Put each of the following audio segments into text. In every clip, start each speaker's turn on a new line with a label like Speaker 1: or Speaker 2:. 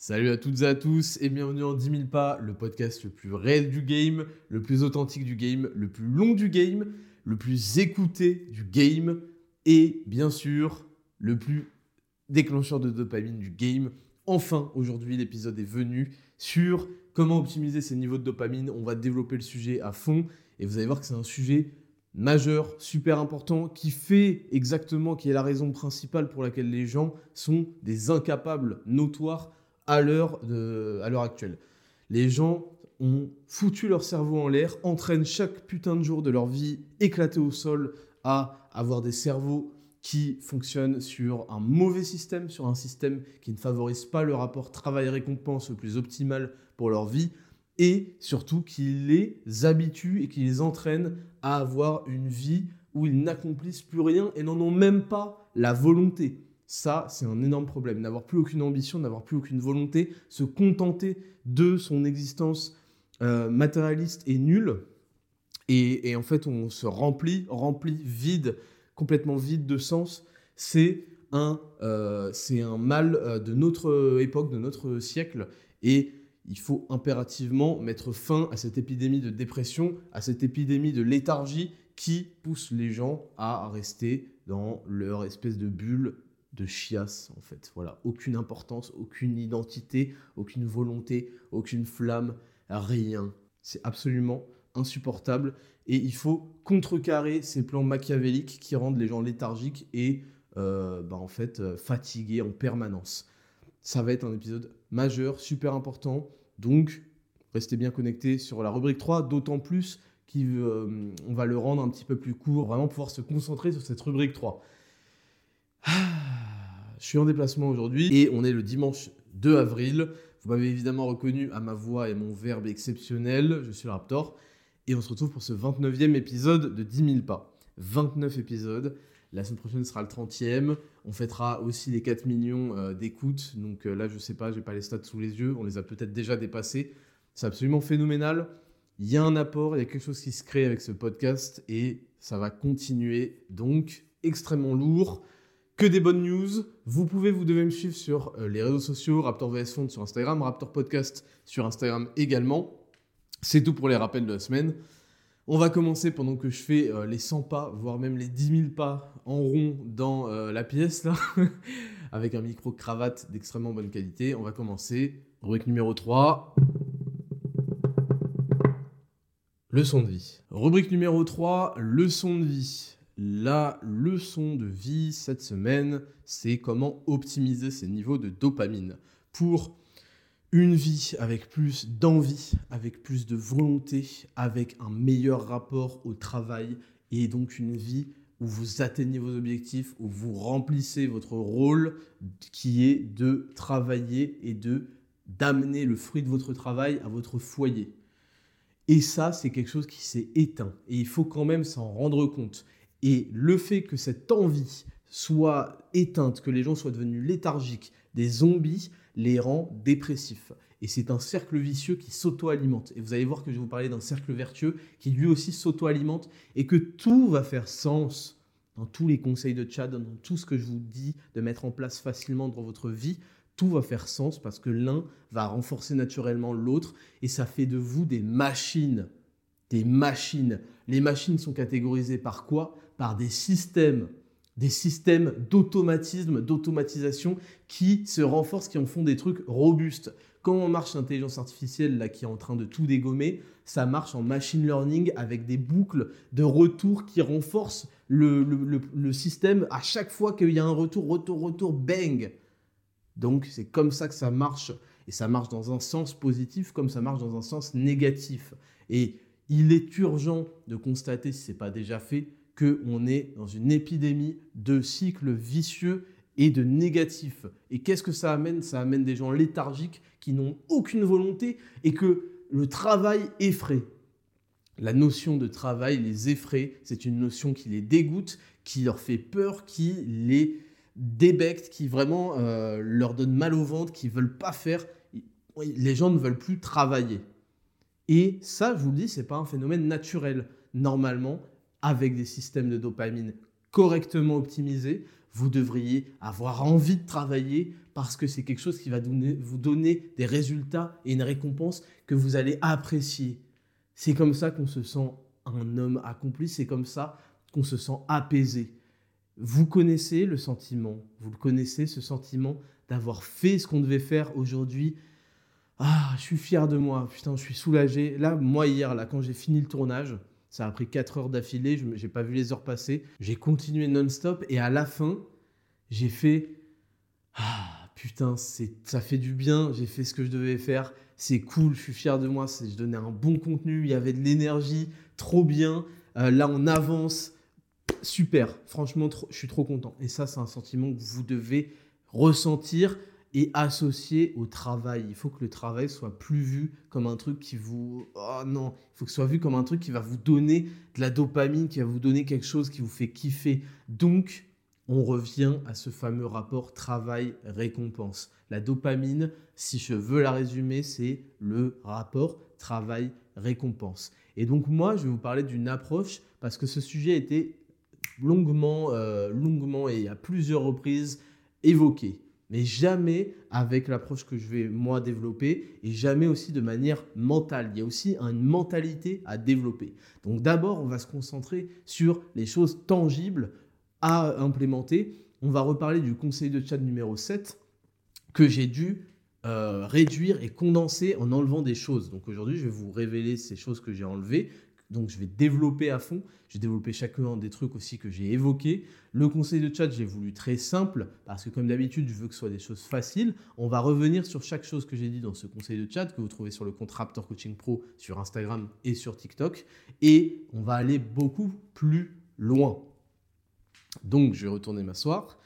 Speaker 1: Salut à toutes et à tous et bienvenue en 10 000 pas, le podcast le plus réel du game, le plus authentique du game, le plus long du game, le plus écouté du game et bien sûr le plus déclencheur de dopamine du game. Enfin, aujourd'hui, l'épisode est venu sur comment optimiser ses niveaux de dopamine. On va développer le sujet à fond et vous allez voir que c'est un sujet majeur, super important, qui fait exactement, qui est la raison principale pour laquelle les gens sont des incapables notoires à l'heure actuelle. Les gens ont foutu leur cerveau en l'air, entraînent chaque putain de jour de leur vie éclaté au sol à avoir des cerveaux qui fonctionnent sur un mauvais système, sur un système qui ne favorise pas le rapport travail-récompense le plus optimal pour leur vie, et surtout qui les habitue et qui les entraîne à avoir une vie où ils n'accomplissent plus rien et n'en ont même pas la volonté. Ça, c'est un énorme problème. N'avoir plus aucune ambition, n'avoir plus aucune volonté, se contenter de son existence euh, matérialiste et nulle. Et, en fait, on se remplit, remplit, vide, complètement vide de sens. C'est un, euh, c'est un mal euh, de notre époque, de notre siècle. Et il faut impérativement mettre fin à cette épidémie de dépression, à cette épidémie de léthargie qui pousse les gens à rester dans leur espèce de bulle de chiasse en fait. Voilà, aucune importance, aucune identité, aucune volonté, aucune flamme, rien. C'est absolument insupportable et il faut contrecarrer ces plans machiavéliques qui rendent les gens léthargiques et euh, bah, en fait euh, fatigués en permanence. Ça va être un épisode majeur, super important. Donc, restez bien connectés sur la rubrique 3, d'autant plus qu'on euh, va le rendre un petit peu plus court, vraiment pouvoir se concentrer sur cette rubrique 3. Ah, je suis en déplacement aujourd'hui et on est le dimanche 2 avril. Vous m'avez évidemment reconnu à ma voix et mon verbe exceptionnel. Je suis le Raptor. Et on se retrouve pour ce 29e épisode de 10 000 pas. 29 épisodes. La semaine prochaine sera le 30e. On fêtera aussi les 4 millions euh, d'écoutes. Donc euh, là, je sais pas, j'ai pas les stats sous les yeux. On les a peut-être déjà dépassés. C'est absolument phénoménal. Il y a un apport, il y a quelque chose qui se crée avec ce podcast et ça va continuer. Donc, extrêmement lourd que des bonnes news. Vous pouvez, vous devez me suivre sur euh, les réseaux sociaux, Raptor VS Fond sur Instagram, Raptor Podcast sur Instagram également. C'est tout pour les rappels de la semaine. On va commencer pendant que je fais euh, les 100 pas, voire même les 10 000 pas en rond dans euh, la pièce, avec un micro-cravate d'extrêmement bonne qualité. On va commencer. Rubrique numéro 3. Leçon de vie. Rubrique numéro 3, leçon de vie. La leçon de vie cette semaine, c'est comment optimiser ses niveaux de dopamine pour une vie avec plus d'envie, avec plus de volonté, avec un meilleur rapport au travail et donc une vie où vous atteignez vos objectifs, où vous remplissez votre rôle qui est de travailler et de d'amener le fruit de votre travail à votre foyer. Et ça, c'est quelque chose qui s'est éteint. Et il faut quand même s'en rendre compte. Et le fait que cette envie soit éteinte, que les gens soient devenus léthargiques, des zombies, les rend dépressifs. Et c'est un cercle vicieux qui s'auto-alimente. Et vous allez voir que je vais vous parler d'un cercle vertueux qui lui aussi s'auto-alimente et que tout va faire sens dans tous les conseils de Chad, dans tout ce que je vous dis de mettre en place facilement dans votre vie. Tout va faire sens parce que l'un va renforcer naturellement l'autre et ça fait de vous des machines. Des machines. Les machines sont catégorisées par quoi? Par des systèmes, des systèmes d'automatisme, d'automatisation qui se renforcent, qui en font des trucs robustes. Comment marche l'intelligence artificielle là qui est en train de tout dégommer Ça marche en machine learning avec des boucles de retour qui renforcent le, le système à chaque fois qu'il y a un retour, retour, retour, bang Donc c'est comme ça que ça marche. Et ça marche dans un sens positif comme ça marche dans un sens négatif. Et il est urgent de constater, si ce n'est pas déjà fait, qu'on est dans une épidémie de cycles vicieux et de négatifs. Et qu'est-ce que ça amène? Ça amène des gens léthargiques qui n'ont aucune volonté et que le travail effraie. La notion de travail les effraie, c'est une notion qui les dégoûte, qui leur fait peur, qui les débecte, qui vraiment euh, leur donne mal au ventre, qui ne veulent pas faire. Les gens ne veulent plus travailler. Et ça, je vous le dis, ce n'est pas un phénomène naturel. Normalement, avec des systèmes de dopamine correctement optimisés, vous devriez avoir envie de travailler parce que c'est quelque chose qui va vous donner des résultats et une récompense que vous allez apprécier. C'est comme ça qu'on se sent un homme accompli, c'est comme ça qu'on se sent apaisé. Vous connaissez le sentiment, vous le connaissez, ce sentiment d'avoir fait ce qu'on devait faire aujourd'hui. Ah, je suis fier de moi, putain, je suis soulagé. Là, moi, hier, là, quand j'ai fini le tournage, ça a pris 4 heures d'affilée, je n'ai pas vu les heures passer. J'ai continué non-stop et à la fin, j'ai fait Ah, putain, ça fait du bien, j'ai fait ce que je devais faire, c'est cool, je suis fier de moi, je donnais un bon contenu, il y avait de l'énergie, trop bien. Euh, là, on avance, super, franchement, je suis trop content. Et ça, c'est un sentiment que vous devez ressentir et associer au travail. Il faut que le travail soit plus vu comme un truc qui vous... Oh non, il faut que ce soit vu comme un truc qui va vous donner de la dopamine, qui va vous donner quelque chose qui vous fait kiffer. Donc, on revient à ce fameux rapport travail-récompense. La dopamine, si je veux la résumer, c'est le rapport travail-récompense. Et donc moi, je vais vous parler d'une approche parce que ce sujet a été longuement, euh, longuement et à plusieurs reprises évoqué, mais jamais avec l'approche que je vais moi développer et jamais aussi de manière mentale. Il y a aussi une mentalité à développer. Donc d'abord, on va se concentrer sur les choses tangibles à implémenter. On va reparler du conseil de chat numéro 7 que j'ai dû euh, réduire et condenser en enlevant des choses. Donc aujourd'hui, je vais vous révéler ces choses que j'ai enlevées, donc je vais développer à fond. J'ai développé chacun des trucs aussi que j'ai évoqués. Le conseil de chat, j'ai voulu très simple parce que comme d'habitude, je veux que ce soit des choses faciles. On va revenir sur chaque chose que j'ai dit dans ce conseil de chat que vous trouvez sur le compte Raptor Coaching Pro sur Instagram et sur TikTok. Et on va aller beaucoup plus loin. Donc je vais retourner m'asseoir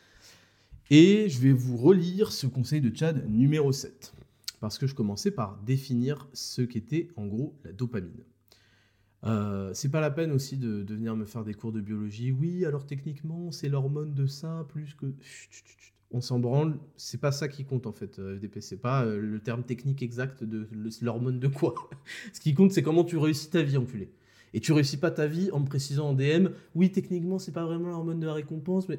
Speaker 1: et je vais vous relire ce conseil de chat numéro 7 parce que je commençais par définir ce qu'était en gros la dopamine. Euh, c'est pas la peine aussi de, venir me faire des cours de biologie. Oui, alors techniquement, c'est l'hormone de ça, plus que. on s'en branle, c'est pas ça qui compte en fait, FDP. Euh, c'est pas euh, le terme technique exact de l'hormone de quoi? Ce qui compte, c'est comment tu réussis ta vie, enculé. Et tu réussis pas ta vie en me précisant en DM, oui, techniquement, c'est pas vraiment l'hormone de la récompense, mais.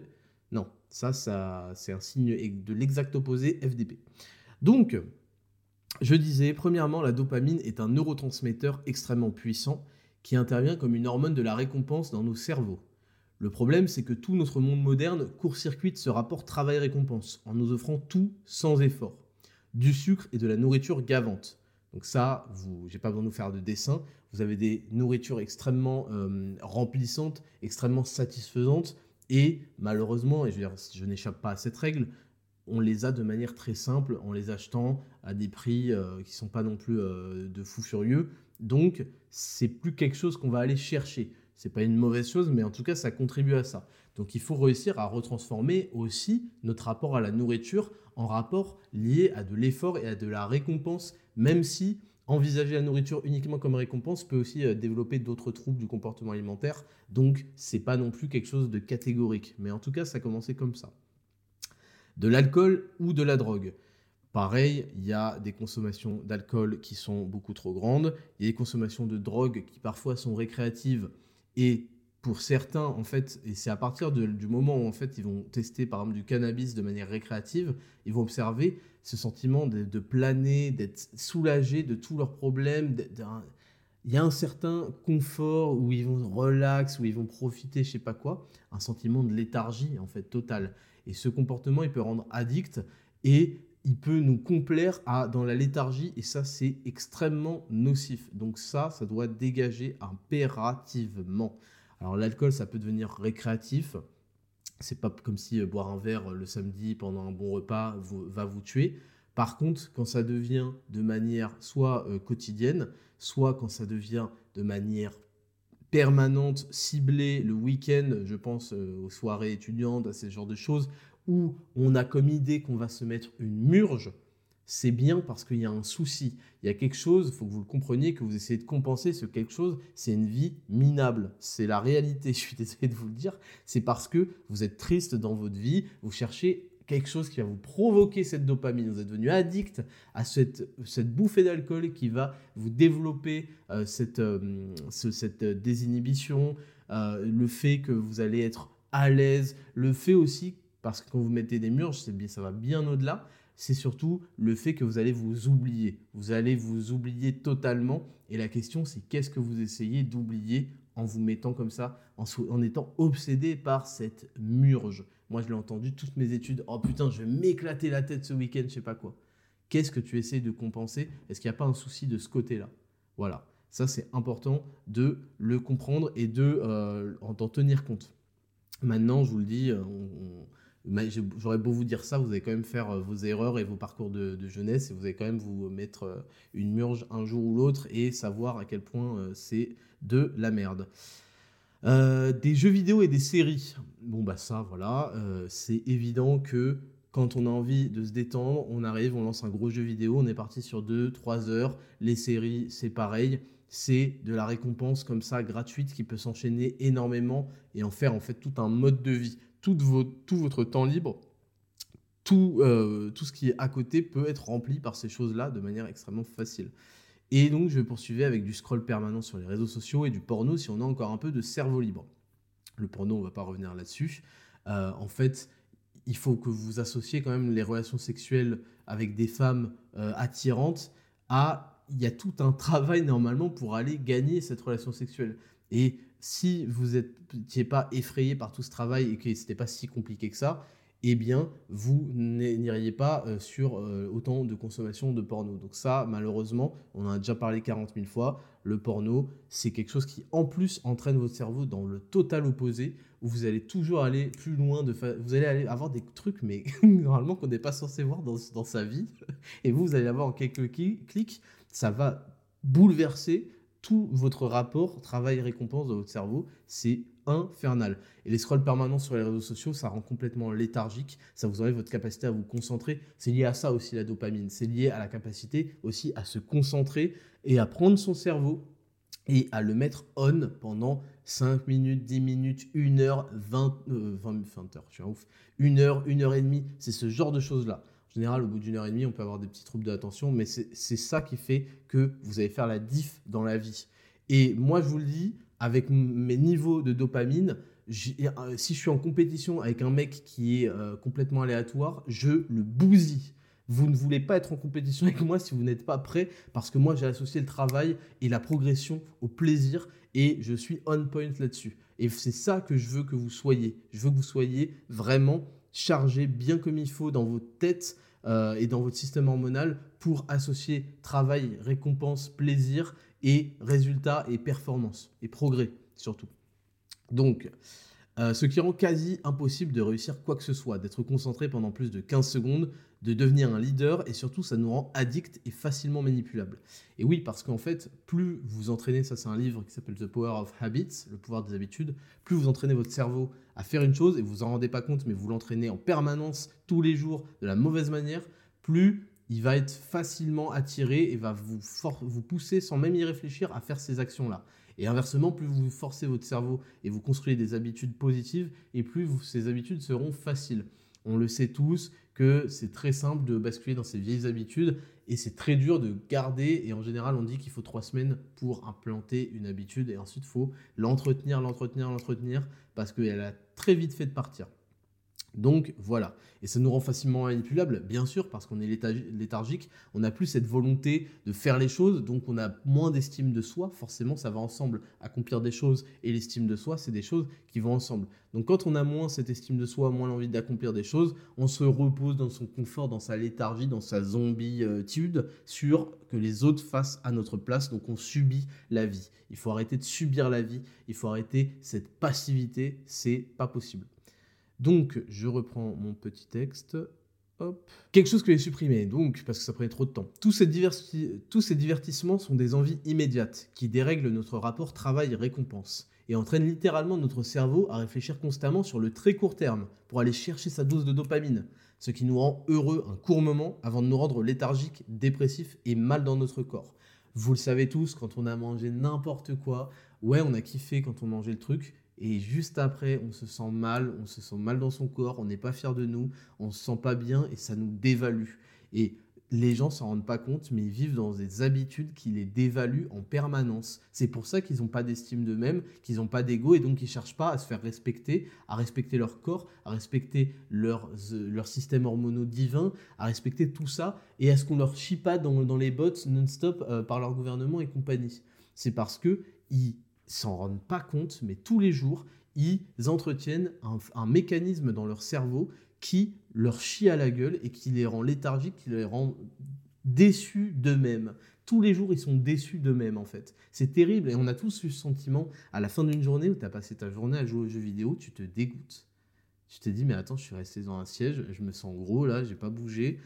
Speaker 1: Non, ça, ça c'est un signe de l'exact opposé, FDP. Donc, je disais, premièrement, la dopamine est un neurotransmetteur extrêmement puissant qui intervient comme une hormone de la récompense dans nos cerveaux. Le problème, c'est que tout notre monde moderne court-circuite ce rapport travail-récompense en nous offrant tout sans effort. Du sucre et de la nourriture gavante. Donc ça, vous, j'ai pas besoin de vous faire de dessin. Vous avez des nourritures extrêmement euh, remplissantes, extrêmement satisfaisantes, et malheureusement, et je, n'échappe pas à cette règle, on les a de manière très simple en les achetant à des prix euh, qui sont pas non plus euh, de fou furieux. Donc, c'est plus quelque chose qu'on va aller chercher. C'est pas une mauvaise chose, mais en tout cas, ça contribue à ça. Donc, il faut réussir à retransformer aussi notre rapport à la nourriture en rapport lié à de l'effort et à de la récompense, même si envisager la nourriture uniquement comme récompense peut aussi euh, développer d'autres troubles du comportement alimentaire. Donc, c'est pas non plus quelque chose de catégorique. Mais en tout cas, ça a comme ça. De l'alcool ou de la drogue. Pareil, il y a des consommations d'alcool qui sont beaucoup trop grandes, il y a des consommations de drogue qui parfois sont récréatives et pour certains, en fait, et c'est à partir du moment où en fait ils vont tester par exemple du cannabis de manière récréative, ils vont observer ce sentiment de, planer, d'être soulagé de tous leurs problèmes. il y a un certain confort où ils vont relax, où ils vont profiter, je sais pas quoi, un sentiment de léthargie en fait totale. Et ce comportement, il peut rendre addict et il peut nous complaire à, dans la léthargie et ça c'est extrêmement nocif. Donc ça, ça doit dégager impérativement. Alors l'alcool, ça peut devenir récréatif. C'est pas comme si euh, boire un verre euh, le samedi pendant un bon repas va vous tuer. Par contre, quand ça devient de manière soit euh, quotidienne, soit quand ça devient de manière permanente, ciblée le week-end, je pense aux soirées étudiantes, à ce genre de choses, où on a comme idée qu'on va se mettre une murge, c'est bien parce qu'il y a un souci. Il y a quelque chose, il faut que vous le compreniez, que vous essayez de compenser ce quelque chose, c'est une vie minable. C'est la réalité, je suis désolé de vous le dire. C'est parce que vous êtes triste dans votre vie, vous cherchez quelque chose qui va vous provoquer cette dopamine. Vous êtes devenu addict à cette, bouffée d'alcool qui va vous développer euh, cette, euh, cette désinhibition, euh, le fait que vous allez être à l'aise, le fait aussi parce que quand vous mettez des murges, ça va bien au-delà. C'est surtout le fait que vous allez vous oublier. Vous allez vous oublier totalement. Et la question, c'est qu'est-ce que vous essayez d'oublier en vous mettant comme ça, en, étant obsédé par cette murge? Moi, je l'ai entendu toutes mes études. Oh putain, je vais m'éclater la tête ce week-end, je sais pas quoi. Qu'est-ce que tu essayes de compenser? Est-ce qu'il n'y a pas un souci de ce côté-là? Voilà. Ça, c'est important de le comprendre et de euh, d'en tenir compte. Maintenant, je vous le dis, euh, j'aurais beau vous dire ça, vous allez quand même faire euh, vos erreurs et vos parcours de, jeunesse et vous allez quand même vous mettre une murge un jour ou l'autre et savoir à quel point c'est de la merde. des jeux vidéo et des séries. Bon, bah ça, voilà, c'est évident que quand on a envie de se détendre, on arrive, on lance un gros jeu vidéo, on est parti sur 2-3 heures. Les séries, c'est pareil c'est de la récompense comme ça gratuite qui peut s'enchaîner énormément et en faire en fait tout un mode de vie. Tout, votre temps libre, tout, euh, tout ce qui est à côté peut être rempli par ces choses-là de manière extrêmement facile. Et donc je poursuivais avec du scroll permanent sur les réseaux sociaux et du porno si on a encore un peu de cerveau libre. Le porno, on va pas revenir là-dessus. Euh, en fait, il faut que vous associez quand même les relations sexuelles avec des femmes euh, attirantes à il y a tout un travail normalement pour aller gagner cette relation sexuelle. Et si vous n'étiez pas effrayé par tout ce travail et que n'était pas si compliqué que ça, eh bien, vous n'iriez pas euh, sur euh, autant de consommation de porno. Donc ça, malheureusement, on en a déjà parlé 40 000 fois, le porno, c'est quelque chose qui, en plus, entraîne votre cerveau dans le total opposé, où vous allez toujours aller plus loin, de vous allez avoir des trucs, mais normalement qu'on n'est pas censé voir dans, dans, sa vie, et vous, vous allez avoir en quelques clics ça va bouleverser tout votre rapport travail-récompense dans votre cerveau. C'est infernal. Et les scrolls permanents sur les réseaux sociaux, ça rend complètement léthargique, ça vous enlève votre capacité à vous concentrer. C'est lié à ça aussi la dopamine. C'est lié à la capacité aussi à se concentrer et à prendre son cerveau et à le mettre on pendant 5 minutes, 10 minutes, 1 heure, 20, 20, 20 heures, je suis un ouf, 1 heure, 1 heure et demie, c'est ce genre de choses-là. En général, au bout d'une heure et demie, on peut avoir des petits troubles de l'attention, mais c'est ça qui fait que vous allez faire la diff dans la vie. Et moi, je vous le dis, avec mes niveaux de dopamine, euh, si je suis en compétition avec un mec qui est euh, complètement aléatoire, je le bousille. Vous ne voulez pas être en compétition avec moi si vous n'êtes pas prêt, parce que moi j'ai associé le travail et la progression au plaisir, et je suis on point là-dessus. Et c'est ça que je veux que vous soyez. Je veux que vous soyez vraiment chargé bien comme il faut dans votre tête euh, et dans votre système hormonal pour associer travail, récompense, plaisir et résultat et performance et progrès surtout. Donc, euh, ce qui rend quasi impossible de réussir quoi que ce soit, d'être concentré pendant plus de 15 secondes, de devenir un leader et surtout ça nous rend addict et facilement manipulable. Et oui, parce qu'en fait, plus vous entraînez, ça c'est un livre qui s'appelle The Power of Habits, le pouvoir des habitudes, plus vous entraînez votre cerveau à faire une chose et vous en rendez pas compte, mais vous l'entraînez en permanence tous les jours de la mauvaise manière, plus il va être facilement attiré et va vous, vous pousser sans même y réfléchir à faire ces actions-là. Et inversement, plus vous forcez votre cerveau et vous construisez des habitudes positives, et plus ces habitudes seront faciles. On le sait tous que c'est très simple de basculer dans ces vieilles habitudes et c'est très dur de garder. Et en général, on dit qu'il faut trois semaines pour implanter une habitude et ensuite il faut l'entretenir, l'entretenir, l'entretenir parce qu'elle a très vite fait de partir. Donc voilà, et ça nous rend facilement manipulable, bien sûr, parce qu'on est léthargique, on n'a plus cette volonté de faire les choses, donc on a moins d'estime de soi, forcément ça va ensemble, accomplir des choses et l'estime de soi, c'est des choses qui vont ensemble. Donc quand on a moins cette estime de soi, moins l'envie d'accomplir des choses, on se repose dans son confort, dans sa léthargie, dans sa zombie-tude, sur que les autres fassent à notre place, donc on subit la vie. Il faut arrêter de subir la vie, il faut arrêter cette passivité, c'est pas possible. Donc, je reprends mon petit texte. Hop. Quelque chose que j'ai supprimé, donc, parce que ça prenait trop de temps. Tous ces, divertissements sont des envies immédiates qui dérèglent notre rapport travail-récompense et entraînent littéralement notre cerveau à réfléchir constamment sur le très court terme pour aller chercher sa dose de dopamine, ce qui nous rend heureux un court moment avant de nous rendre léthargiques, dépressifs et mal dans notre corps. Vous le savez tous, quand on a mangé n'importe quoi, ouais, on a kiffé quand on mangeait le truc, et juste après, on se sent mal, on se sent mal dans son corps, on n'est pas fier de nous, on se sent pas bien et ça nous dévalue. Et les gens s'en rendent pas compte, mais ils vivent dans des habitudes qui les dévaluent en permanence. C'est pour ça qu'ils n'ont pas d'estime d'eux-mêmes, qu'ils n'ont pas d'ego et donc ils cherchent pas à se faire respecter, à respecter leur corps, à respecter leur, euh, leur système hormonaux divin, à respecter tout ça et à ce qu'on leur chie pas dans, les bottes non-stop euh, par leur gouvernement et compagnie. C'est parce que ils s'en rendent pas compte, mais tous les jours, ils entretiennent un, mécanisme dans leur cerveau qui leur chie à la gueule et qui les rend léthargiques, qui les rend déçus d'eux-mêmes. Tous les jours, ils sont déçus d'eux-mêmes, en fait. C'est terrible. Et on a tous eu ce sentiment, à la fin d'une journée où tu as passé ta journée à jouer aux jeux vidéo, tu te dégoûtes. Tu te dis, mais attends, je suis resté dans un siège, je me sens gros là, j'ai pas bougé.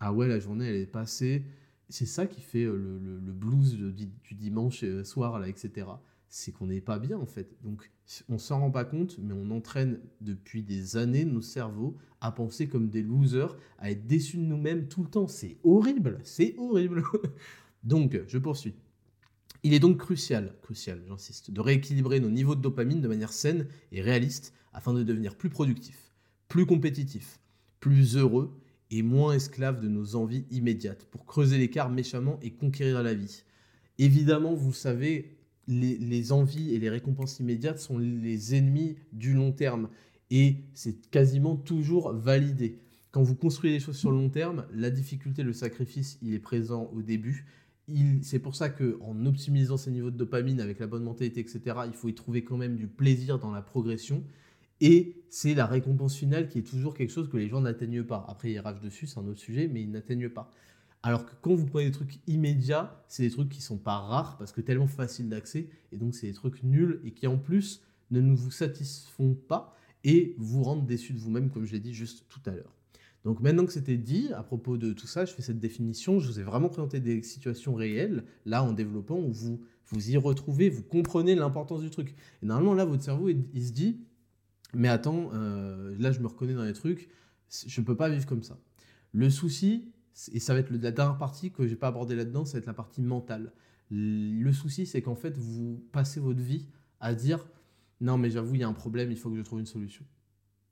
Speaker 1: Ah ouais, la journée, elle est passée. C'est ça qui fait euh, le, blues du, du, dimanche euh, soir, là, etc c'est qu'on n'est pas bien en fait. Donc on s'en rend pas compte, mais on entraîne depuis des années nos cerveaux à penser comme des losers, à être déçus de nous-mêmes tout le temps. C'est horrible, c'est horrible. donc je poursuis. Il est donc crucial, crucial, j'insiste, de rééquilibrer nos niveaux de dopamine de manière saine et réaliste afin de devenir plus productif, plus compétitif, plus heureux et moins esclave de nos envies immédiates pour creuser l'écart méchamment et conquérir la vie. Évidemment, vous savez, les, envies et les récompenses immédiates sont les ennemis du long terme. Et c'est quasiment toujours validé. Quand vous construisez les choses sur le long terme, la difficulté, le sacrifice, il est présent au début. C'est pour ça qu'en optimisant ses niveaux de dopamine avec la bonne mentalité, etc., il faut y trouver quand même du plaisir dans la progression. Et c'est la récompense finale qui est toujours quelque chose que les gens n'atteignent pas. Après, ils ragent dessus, c'est un autre sujet, mais ils n'atteignent pas. Alors que quand vous prenez des trucs immédiats, c'est des trucs qui sont pas rares parce que tellement faciles d'accès, et donc c'est des trucs nuls et qui en plus ne vous satisfont pas et vous rendent déçus de vous-même, comme je l'ai dit juste tout à l'heure. Donc maintenant que c'était dit, à propos de tout ça, je fais cette définition, je vous ai vraiment présenté des situations réelles, là en développant, où vous vous y retrouvez, vous comprenez l'importance du truc. Et normalement là, votre cerveau, il, se dit, mais attends, euh, là je me reconnais dans les trucs, je ne peux pas vivre comme ça. Le souci, et ça va être la dernière partie que j'ai pas abordée là-dedans, ça va être la partie mentale. Le souci, c'est qu'en fait, vous passez votre vie à dire non, mais j'avoue, il y a un problème, il faut que je trouve une solution.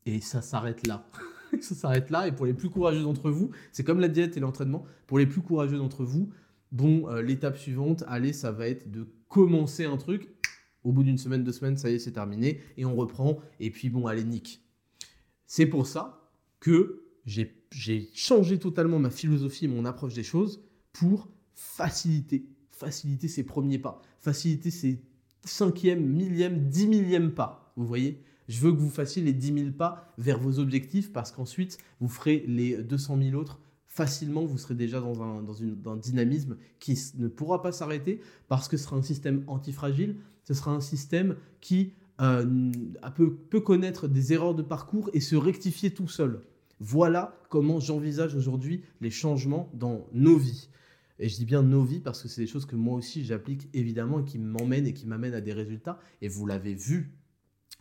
Speaker 1: Et ça s'arrête là. ça s'arrête là. Et pour les plus courageux d'entre vous, c'est comme la diète et l'entraînement. Pour les plus courageux d'entre vous, bon, euh, l'étape suivante, allez, ça va être de commencer un truc. Au bout d'une semaine, deux semaines, ça y est, c'est terminé. Et on reprend. Et puis, bon, allez, nique. C'est pour ça que j'ai changé totalement ma philosophie et mon approche des choses pour faciliter, faciliter ses premiers pas, faciliter ses cinquième, millième, dix millième pas. Vous voyez? Je veux que vous fassiez les dix mille pas vers vos objectifs parce qu'ensuite, vous ferez les 200 000 autres facilement, vous serez déjà dans un, dans une, un dynamisme qui ne pourra pas s'arrêter parce que ce sera un système antifragile, ce sera un système qui euh, peut connaître des erreurs de parcours et se rectifier tout seul. Voilà comment j'envisage aujourd'hui les changements dans nos vies. Et je dis bien nos vies parce que c'est des choses que moi aussi j'applique évidemment et qui m'emmènent et qui m'amènent à des résultats. Et vous l'avez vu,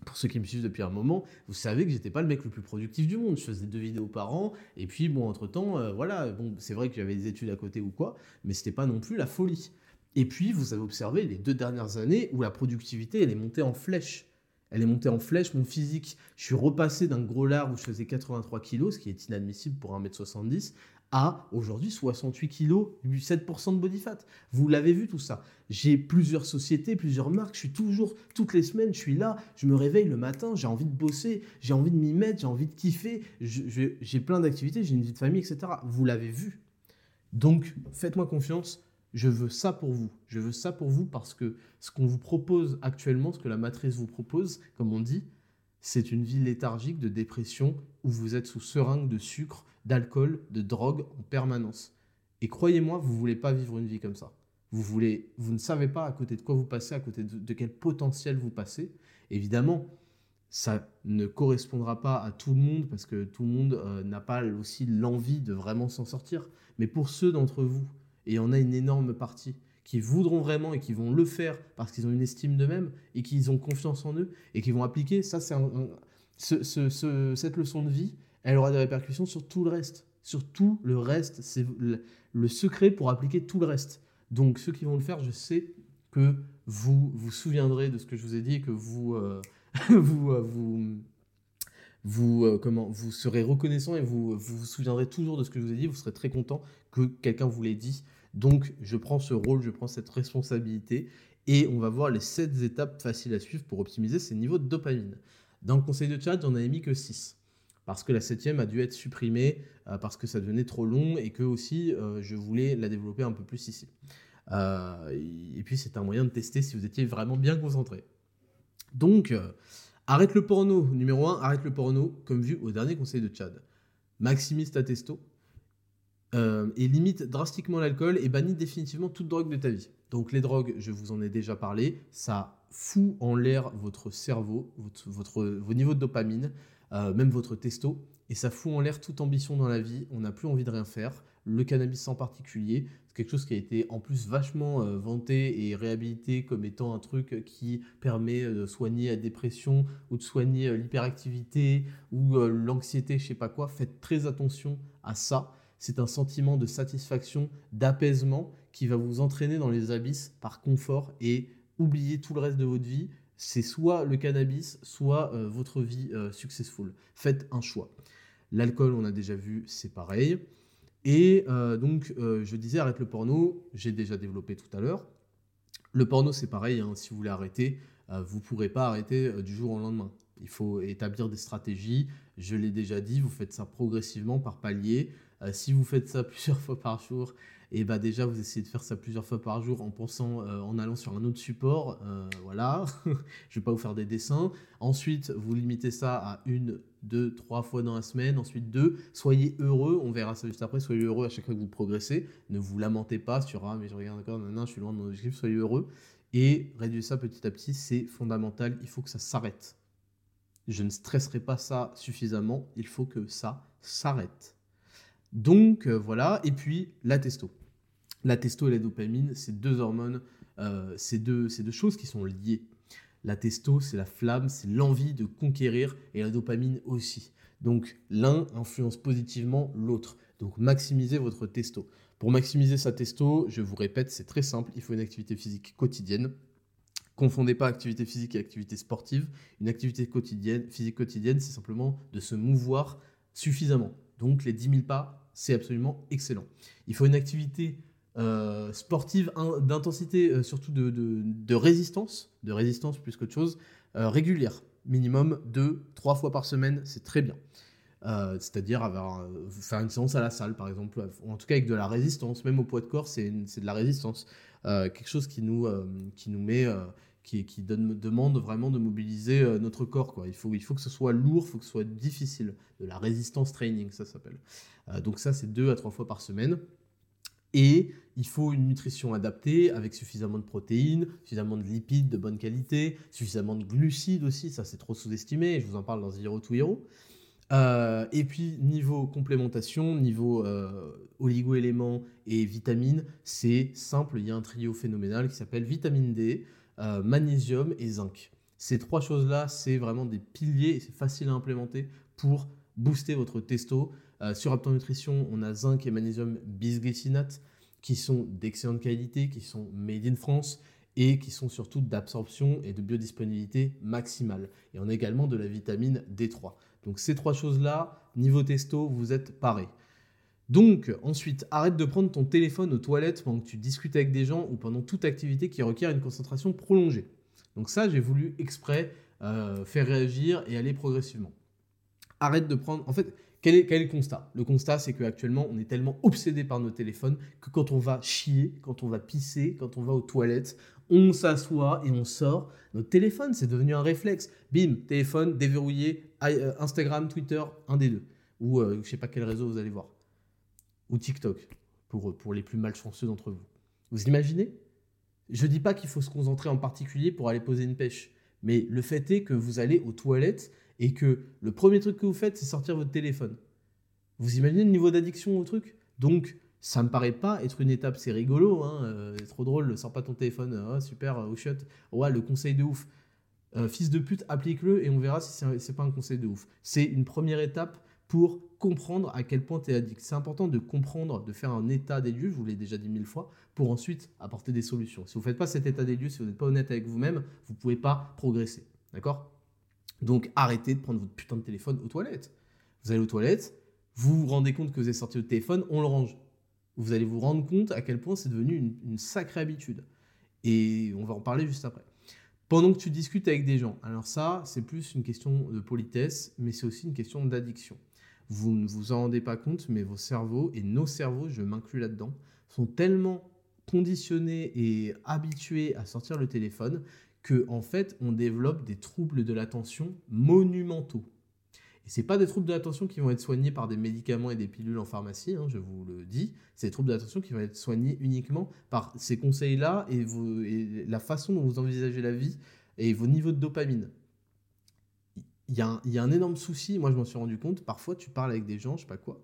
Speaker 1: pour ceux qui me suivent depuis un moment, vous savez que j'étais pas le mec le plus productif du monde. Je faisais deux vidéos par an. Et puis, bon, entre-temps, euh, voilà, bon, c'est vrai que j'avais des études à côté ou quoi, mais c'était pas non plus la folie. Et puis, vous avez observé les deux dernières années où la productivité, elle est montée en flèche. Elle est montée en flèche, mon physique. Je suis repassé d'un gros lard où je faisais 83 kg, ce qui est inadmissible pour 1m70, à aujourd'hui 68 kg, 7% de body fat. Vous l'avez vu tout ça. J'ai plusieurs sociétés, plusieurs marques, je suis toujours, toutes les semaines, je suis là, je me réveille le matin, j'ai envie de bosser, j'ai envie de m'y mettre, j'ai envie de kiffer, j'ai plein d'activités, j'ai une vie de famille, etc. Vous l'avez vu. Donc, faites-moi confiance, je veux ça pour vous. Je veux ça pour vous parce que ce qu'on vous propose actuellement, ce que la matrice vous propose, comme on dit, c'est une vie léthargique de dépression où vous êtes sous seringue de sucre, d'alcool, de drogue en permanence. Et croyez-moi, vous voulez pas vivre une vie comme ça. Vous, voulez, vous ne savez pas à côté de quoi vous passez, à côté de, quel potentiel vous passez. Évidemment, ça ne correspondra pas à tout le monde parce que tout le monde euh, n'a pas aussi l'envie de vraiment s'en sortir. Mais pour ceux d'entre vous et en a une énorme partie qui voudront vraiment et qui vont le faire parce qu'ils ont une estime d'eux-mêmes et qu'ils ont confiance en eux et qui vont appliquer. Ça, c'est cette leçon de vie, elle aura des répercussions sur tout le reste. Sur tout le reste, c'est le, secret pour appliquer tout le reste. Donc, ceux qui vont le faire, je sais que vous vous souviendrez de ce que je vous ai dit et que vous, euh, vous, euh, vous vous, euh, comment, vous serez reconnaissant et vous, vous souviendrez toujours de ce que je vous ai dit, vous serez très content que quelqu'un vous l'ait dit. Donc, je prends ce rôle, je prends cette responsabilité et on va voir les 7 étapes faciles à suivre pour optimiser ces niveaux de dopamine. Dans le conseil de chat, j'en avais mis que 6 parce que la septième a dû être supprimée euh, parce que ça devenait trop long et que aussi euh, je voulais la développer un peu plus ici. Et puis c'est un moyen de tester si vous étiez vraiment bien concentré. Donc, arrête le porno, numéro 1, arrête le porno, comme vu au dernier conseil de Tchad. Maximise ta testo et limite drastiquement l'alcool et bannis définitivement toute drogue de ta vie. Donc les drogues, je vous en ai déjà parlé, ça fout en l'air votre cerveau, vos niveaux de dopamine, euh, même votre testo, et ça fout en l'air toute ambition dans la vie, on n'a plus envie de rien faire. Le cannabis en particulier, quelque chose qui a été en plus vachement euh, vanté et réhabilité comme étant un truc qui permet de soigner la dépression ou de soigner euh, l'hyperactivité ou l'anxiété, je sais pas quoi. Faites très attention à ça. C'est un sentiment de satisfaction, d'apaisement qui va vous entraîner dans les abysses par confort et oublier tout le reste de votre vie c'est soit le cannabis, soit euh, votre vie euh, successful. Faites un choix. L'alcool, on a déjà vu, c'est pareil. Et euh, donc, je disais, arrête le porno, j'ai déjà développé tout à l'heure. Le porno, c'est pareil, hein. si vous voulez arrêter, vous ne pourrez pas arrêter du jour au lendemain. Il faut établir des stratégies. Je l'ai déjà dit, vous faites ça progressivement par palier. si vous faites ça plusieurs fois par jour, et bah déjà vous essayez de faire ça plusieurs fois par jour en pensant, euh, en allant sur un autre support, euh, voilà, je vais pas vous faire des dessins. Ensuite, vous limitez ça à une, deux, trois fois dans la semaine. Ensuite, deux, soyez heureux, on verra ça juste après, soyez heureux à chaque fois que vous progressez. Ne vous lamentez pas sur ah mais je regarde encore, non, je suis loin de mon objectif, soyez heureux. Et réduisez ça petit à petit, c'est fondamental, il faut que ça s'arrête. Je ne stresserai pas ça suffisamment, il faut que ça s'arrête. Donc euh, voilà, et puis la testo. La testo et la dopamine, c'est deux hormones, euh, c'est deux, deux, choses qui sont liées. La testo, c'est la flamme, c'est l'envie de conquérir, et la dopamine aussi. Donc l'un influence positivement l'autre. Donc maximisez votre testo. Pour maximiser sa testo, je vous répète, c'est très simple, il faut une activité physique quotidienne. Confondez pas activité physique et activité sportive. Une activité quotidienne, physique quotidienne, c'est simplement de se mouvoir suffisamment. Donc les 10 000 pas, c'est absolument excellent. Il faut une activité euh, sportive d'intensité, euh, surtout de, résistance, de résistance plus qu'autre chose, euh, régulière. Minimum 2, 3 fois par semaine, c'est très bien. C'est-à-dire avoir, faire une séance à la salle, par exemple, ou en tout cas avec de la résistance, même au poids de corps, c'est de la résistance. quelque chose qui nous, qui nous met, qui, demande vraiment de mobiliser notre corps. Quoi. Il, faut, il faut que ce soit lourd, il faut que ce soit difficile. De la résistance training, ça s'appelle. donc ça, c'est 2 à 3 fois par semaine. Et il faut une nutrition adaptée avec suffisamment de protéines, suffisamment de lipides de bonne qualité, suffisamment de glucides aussi, ça c'est trop sous-estimé, je vous en parle dans Zero to Hero. Euh, et puis niveau complémentation, niveau euh, oligo-éléments et vitamines, c'est simple, il y a un trio phénoménal qui s'appelle vitamine D, euh, magnésium et zinc. Ces trois choses-là, c'est vraiment des piliers c'est facile à implémenter pour booster votre testo. Euh, sur Apton Nutrition, on a zinc et magnésium bisglycinate qui sont d'excellente qualité, qui sont made in France et qui sont surtout d'absorption et de biodisponibilité maximale. Et on a également de la vitamine D3. Donc ces trois choses-là, niveau testo, vous êtes paré. Donc ensuite, arrête de prendre ton téléphone aux toilettes pendant que tu discutes avec des gens ou pendant toute activité qui requiert une concentration prolongée. Donc ça, j'ai voulu exprès euh, faire réagir et aller progressivement. Arrête de prendre... En fait, quel est, le constat? Le constat, c'est qu'actuellement, on est tellement obsédé par nos téléphones que quand on va chier, quand on va pisser, quand on va aux toilettes, on s'assoit et on sort. Notre téléphone, c'est devenu un réflexe. Bim, téléphone déverrouillé, euh, Instagram, Twitter, un des deux. Ou je euh, je sais pas quel réseau vous allez voir. Ou TikTok, pour, pour les plus malchanceux d'entre vous. Vous imaginez? Je ne dis pas qu'il faut se concentrer en particulier pour aller poser une pêche. Mais le fait est que vous allez aux toilettes et que le premier truc que vous faites, c'est sortir votre téléphone. Vous imaginez le niveau d'addiction au truc? Donc, ça me paraît pas être une étape, c'est rigolo, hein, euh, c'est trop drôle, sors pas ton téléphone, oh, super, oh shut, ouais, le conseil de ouf. Euh, fils de pute, applique-le et on verra si c'est pas un conseil de ouf. C'est une première étape pour comprendre à quel point tu es addict. C'est important de comprendre, de faire un état des lieux, je vous l'ai déjà dit mille fois, pour ensuite apporter des solutions. Si vous ne faites pas cet état des lieux, si vous n'êtes pas honnête avec vous-même, vous ne pouvez pas progresser. D'accord? Donc arrêtez de prendre votre putain de téléphone aux toilettes. Vous allez aux toilettes, vous vous rendez compte que vous avez sorti votre téléphone, on le range. Vous allez vous rendre compte à quel point c'est devenu une, une sacrée habitude. Et on va en parler juste après. Pendant que tu discutes avec des gens, alors ça, c'est plus une question de politesse, mais c'est aussi une question d'addiction. Vous ne vous en rendez pas compte, mais vos cerveaux, et nos cerveaux, je m'inclus là-dedans, sont tellement conditionnés et habitués à sortir le téléphone que en fait on développe des troubles de l'attention monumentaux. Et c'est pas des troubles de l'attention qui vont être soignés par des médicaments et des pilules en pharmacie, hein, je vous le dis. C'est des troubles de l'attention qui vont être soignés uniquement par ces conseils-là et, et, la façon dont vous envisagez la vie et vos niveaux de dopamine. Il y, a un, énorme souci, moi je m'en suis rendu compte, parfois tu parles avec des gens, je sais pas quoi,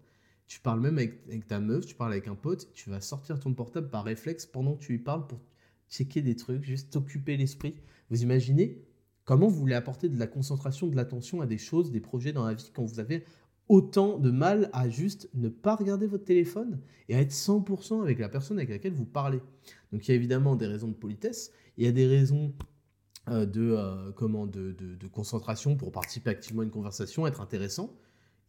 Speaker 1: tu parles même avec, ta meuf, tu parles avec un pote, tu vas sortir ton portable par réflexe pendant que tu lui parles pour checker des trucs, juste t'occuper l'esprit. Vous imaginez comment vous voulez apporter de la concentration, de l'attention à des choses, des projets dans la vie quand vous avez autant de mal à juste ne pas regarder votre téléphone et à être 100% avec la personne avec laquelle vous parlez. Donc il y a évidemment des raisons de politesse, il y a des raisons de, euh, comment, de, de, concentration pour participer activement à une conversation, être intéressant.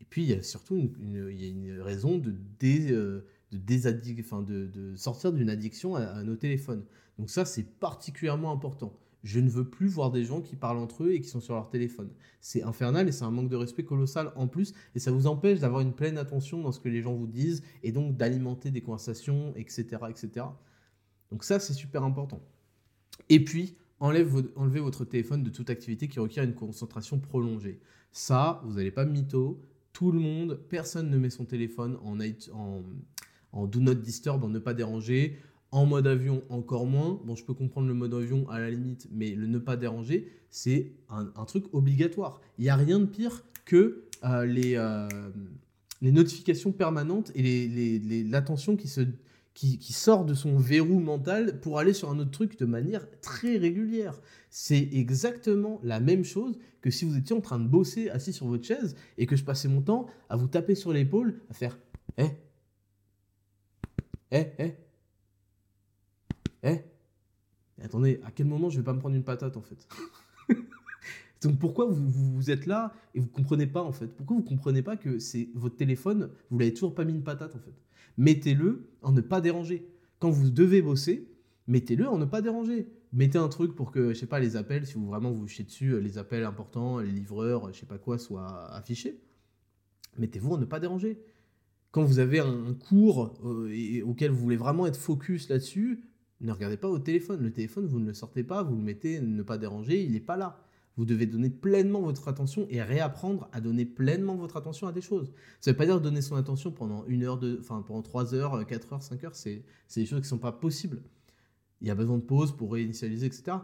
Speaker 1: Et puis il y a surtout une, il y a une raison de, euh, de, de, sortir d'une addiction à nos téléphones. Donc ça, c'est particulièrement important. Je ne veux plus voir des gens qui parlent entre eux et qui sont sur leur téléphone. C'est infernal et c'est un manque de respect colossal en plus. Et ça vous empêche d'avoir une pleine attention dans ce que les gens vous disent et donc d'alimenter des conversations, etc. etc. Donc ça, c'est super important. Et puis, enlève, enlevez votre téléphone de toute activité qui requiert une concentration prolongée. Ça, vous n'allez pas mytho. Tout le monde, personne ne met son téléphone en, do not disturb, en ne pas déranger. En mode avion, encore moins. Bon, je peux comprendre le mode avion à la limite, mais le ne pas déranger, c'est un, truc obligatoire. Il n'y a rien de pire que euh, les, euh, les notifications permanentes et l'attention qui, se, qui, sort de son verrou mental pour aller sur un autre truc de manière très régulière. C'est exactement la même chose que si vous étiez en train de bosser assis sur votre chaise et que je passais mon temps à vous taper sur l'épaule, à faire Eh Eh Eh eh! Attendez, à quel moment je vais pas me prendre une patate en fait? Donc pourquoi vous, vous, êtes là et vous comprenez pas en fait? Pourquoi vous comprenez pas que c'est votre téléphone, vous l'avez toujours pas mis une patate en fait? Mettez-le en ne pas déranger. Quand vous devez bosser, mettez-le en ne pas déranger. Mettez un truc pour que, je sais pas, les appels, si vous vraiment vous chiez dessus, les appels importants, les livreurs, je sais pas quoi, soient affichés. Mettez-vous en ne pas déranger. Quand vous avez un cours euh, auquel vous voulez vraiment être focus là-dessus, ne regardez pas au téléphone. Le téléphone, vous ne le sortez pas, vous le mettez, ne pas déranger, il n'est pas là. Vous devez donner pleinement votre attention et réapprendre à donner pleinement votre attention à des choses. Ça ne veut pas dire donner son attention pendant une heure, de, enfin pendant 3 heures, 4 heures, 5 heures, c'est des choses qui ne sont pas possibles. Il y a besoin de pause pour réinitialiser, etc.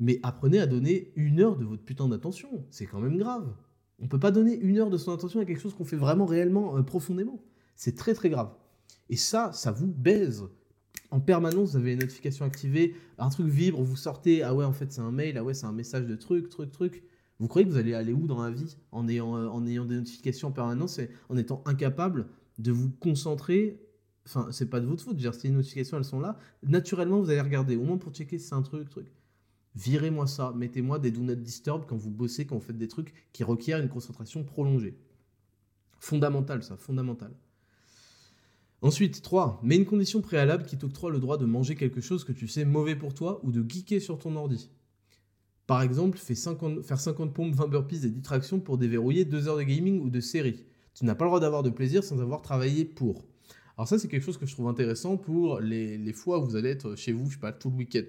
Speaker 1: Mais apprenez à donner une heure de votre putain d'attention. C'est quand même grave. On ne peut pas donner une heure de son attention à quelque chose qu'on fait vraiment réellement, euh, profondément. C'est très très grave. Et ça, ça vous baise en permanence, vous avez les notifications activées, un truc vibre, vous sortez, ah ouais, en fait, c'est un mail, ah ouais, c'est un message de truc, truc, truc. Vous croyez que vous allez aller où dans la vie en ayant, euh, des notifications en permanence et en étant incapable de vous concentrer? Enfin, c'est pas de votre faute, dire, si les notifications elles sont là, naturellement vous allez regarder, au moins pour checker si c'est un truc, truc. Virez-moi ça, mettez-moi des do not disturb quand vous bossez, quand vous faites des trucs qui requièrent une concentration prolongée. Fondamental ça, fondamental. Ensuite, 3. Mets une condition préalable qui t'octroie le droit de manger quelque chose que tu sais mauvais pour toi ou de geeker sur ton ordi. Par exemple, faire 50 pompes, 20 burpees et 10 tractions pour déverrouiller 2 heures de gaming ou de série. Tu n'as pas le droit d'avoir de plaisir sans avoir travaillé pour. Alors ça, c'est quelque chose que je trouve intéressant pour les, fois où vous allez être chez vous, je sais pas, tout le week-end.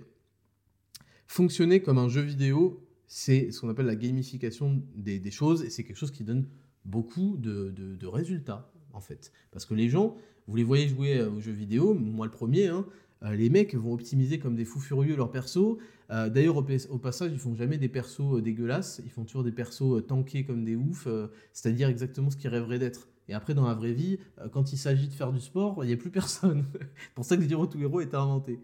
Speaker 1: Fonctionner comme un jeu vidéo, c'est ce qu'on appelle la gamification des, choses et c'est quelque chose qui donne beaucoup de résultats en fait. Parce que les gens, vous les voyez jouer euh, aux jeux vidéo, moi le premier, hein, euh, les mecs vont optimiser comme des fous furieux leurs persos. Euh, d'ailleurs, au, passage, ils font jamais des persos dégueulasses, ils font toujours des persos tankés comme des oufs, c'est-à-dire exactement ce qu'ils rêveraient d'être. Et après, dans la vraie vie, quand il s'agit de faire du sport, il n'y a plus personne. Pour ça que Zero to Hero est inventé.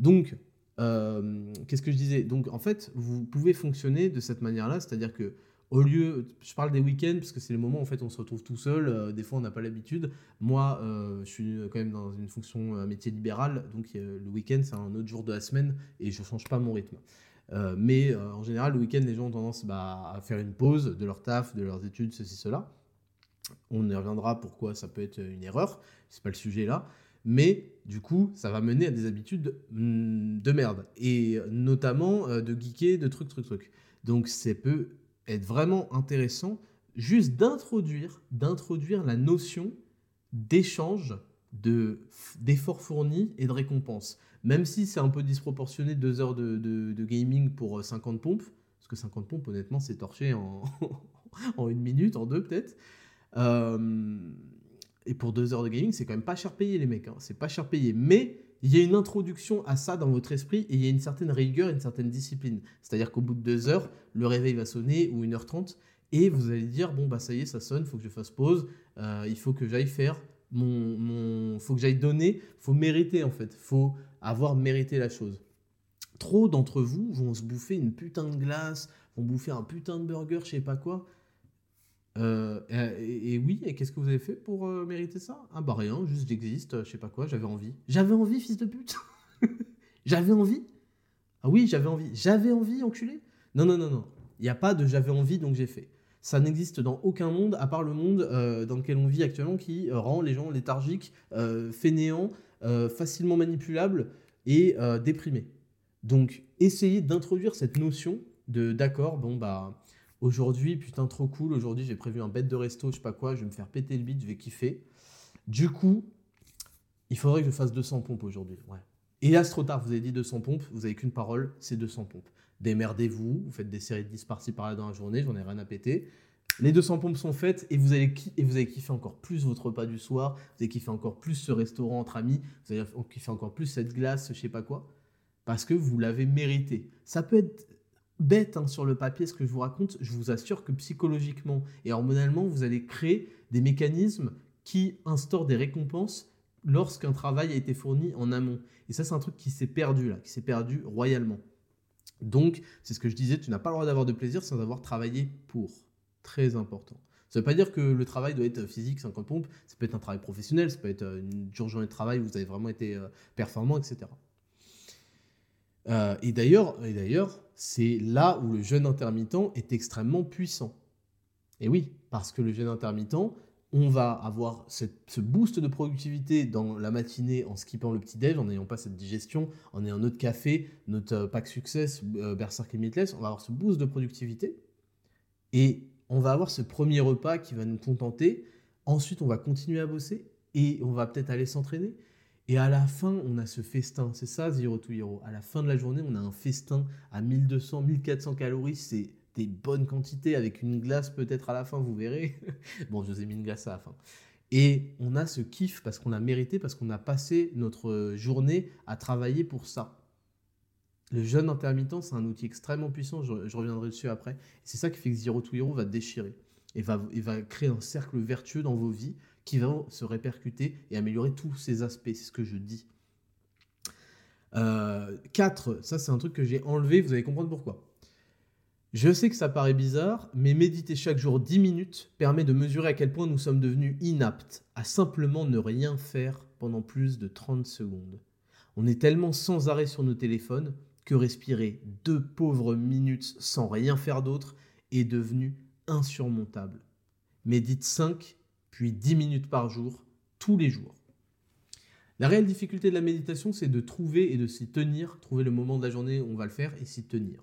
Speaker 1: Donc, qu'est-ce que je disais? Donc, en fait, vous pouvez fonctionner de cette manière-là, c'est-à-dire que au lieu, je parle des week-ends parce que c'est le moment où en fait on se retrouve tout seul. Euh, des fois on n'a pas l'habitude. Moi, euh, je suis quand même dans une fonction, un métier libéral, donc le week-end c'est un autre jour de la semaine et je change pas mon rythme. Euh, mais euh, en général, le week-end, les gens ont tendance bah, à faire une pause de leur taf, de leurs études, ceci, cela. On y reviendra pourquoi ça peut être une erreur, c'est pas le sujet là. Mais du coup, ça va mener à des habitudes mm, de merde. Et notamment euh, de geeker, de trucs, trucs, trucs. Donc ça peut être vraiment intéressant juste d'introduire, d'introduire la notion d'échange de, d'efforts fournis et de récompenses. Même si c'est un peu disproportionné, deux heures de, de, gaming pour 50 euh, pompes, parce que 50 pompes, honnêtement, c'est torché en, en une minute, en deux peut-être. Euh, et pour deux heures de gaming, c'est quand même pas cher payé, les mecs. Hein. C'est pas cher payé. Mais il y a une introduction à ça dans votre esprit et il y a une certaine rigueur, une certaine discipline. C'est-à-dire qu'au bout de deux heures, le réveil va sonner ou 1h30 et vous allez dire bon, bah ça y est, ça sonne, faut que je fasse pause, euh, il faut que j'aille faire mon, mon. faut que j'aille donner, faut mériter en fait, faut avoir mérité la chose. Trop d'entre vous vont se bouffer une putain de glace, vont bouffer un putain de burger, je sais pas quoi. Euh, et, oui, et qu'est-ce que vous avez fait pour euh, mériter ça? Ah bah rien, juste j'existe, je sais pas quoi, j'avais envie. J'avais envie, fils de pute J'avais envie? Ah oui, j'avais envie. J'avais envie, enculé? Non, non, non, non. Il n'y a pas de j'avais envie, donc j'ai fait. Ça n'existe dans aucun monde, à part le monde euh, dans lequel on vit actuellement, qui rend les gens léthargiques, fainéants, facilement manipulables et déprimés. Donc, essayez d'introduire cette notion de d'accord, bon bah Aujourd'hui, putain, trop cool. Aujourd'hui, j'ai prévu un bête de resto, je sais pas quoi. Je vais me faire péter le bide, je vais kiffer. Du coup, il faudrait que je fasse 200 pompes aujourd'hui. Ouais. Et là, c'est trop tard. Vous avez dit 200 pompes. Vous avez qu'une parole, c'est 200 pompes. Démerdez-vous. Vous faites des séries de 10 par-ci par-là dans la journée. J'en ai rien à péter. Les 200 pompes sont faites et vous, allez et vous allez kiffer encore plus votre repas du soir. Vous allez kiffer encore plus ce restaurant entre amis. Vous allez kiffer encore plus cette glace, je sais pas quoi. Parce que vous l'avez mérité. Ça peut être bête hein, sur le papier ce que je vous raconte, je vous assure que psychologiquement et hormonalement, vous allez créer des mécanismes qui instaurent des récompenses lorsqu'un travail a été fourni en amont. Et ça, c'est un truc qui s'est perdu là, qui s'est perdu royalement. Donc, c'est ce que je disais, tu n'as pas le droit d'avoir de plaisir sans avoir travaillé pour. Très important. Ça ne veut pas dire que le travail doit être physique, 50 pompes, ça peut être un travail professionnel, ça peut être une journée de travail où vous avez vraiment été euh, performant, etc. Euh, et d'ailleurs, c'est là où le jeûne intermittent est extrêmement puissant. Et oui, parce que le jeûne intermittent, on va avoir ce boost de productivité dans la matinée en skippant le petit-déj, en n'ayant pas cette digestion, en ayant notre café, notre euh, pack success, euh, Berserk Limitless, on va avoir ce boost de productivité. Et on va avoir ce premier repas qui va nous contenter. Ensuite, on va continuer à bosser et on va peut-être aller s'entraîner. Et à la fin, on a ce festin. C'est ça, Zero to Hero. À la fin de la journée, on a un festin à 1200, 1400 calories. C'est des bonnes quantités avec une glace peut-être à la fin, vous verrez. bon, je vous ai mis une glace à la fin. Et on a ce kiff parce qu'on a mérité, parce qu'on a passé notre journée à travailler pour ça. Le jeûne intermittent, c'est un outil extrêmement puissant, je, reviendrai dessus après. C'est ça qui fait que Zero to Hero va déchirer et va, créer un cercle vertueux dans vos vies qui va se répercuter et améliorer tous ces aspects. C'est ce que je dis. 4, euh, ça c'est un truc que j'ai enlevé, vous allez comprendre pourquoi. Je sais que ça paraît bizarre, mais méditer chaque jour 10 minutes permet de mesurer à quel point nous sommes devenus inaptes à simplement ne rien faire pendant plus de 30 secondes. On est tellement sans arrêt sur nos téléphones que respirer deux pauvres minutes sans rien faire d'autre est devenu insurmontable. Médite 5 puis 10 minutes par jour, tous les jours. La réelle difficulté de la méditation, c'est de trouver et de s'y tenir, trouver le moment de la journée où on va le faire et s'y tenir.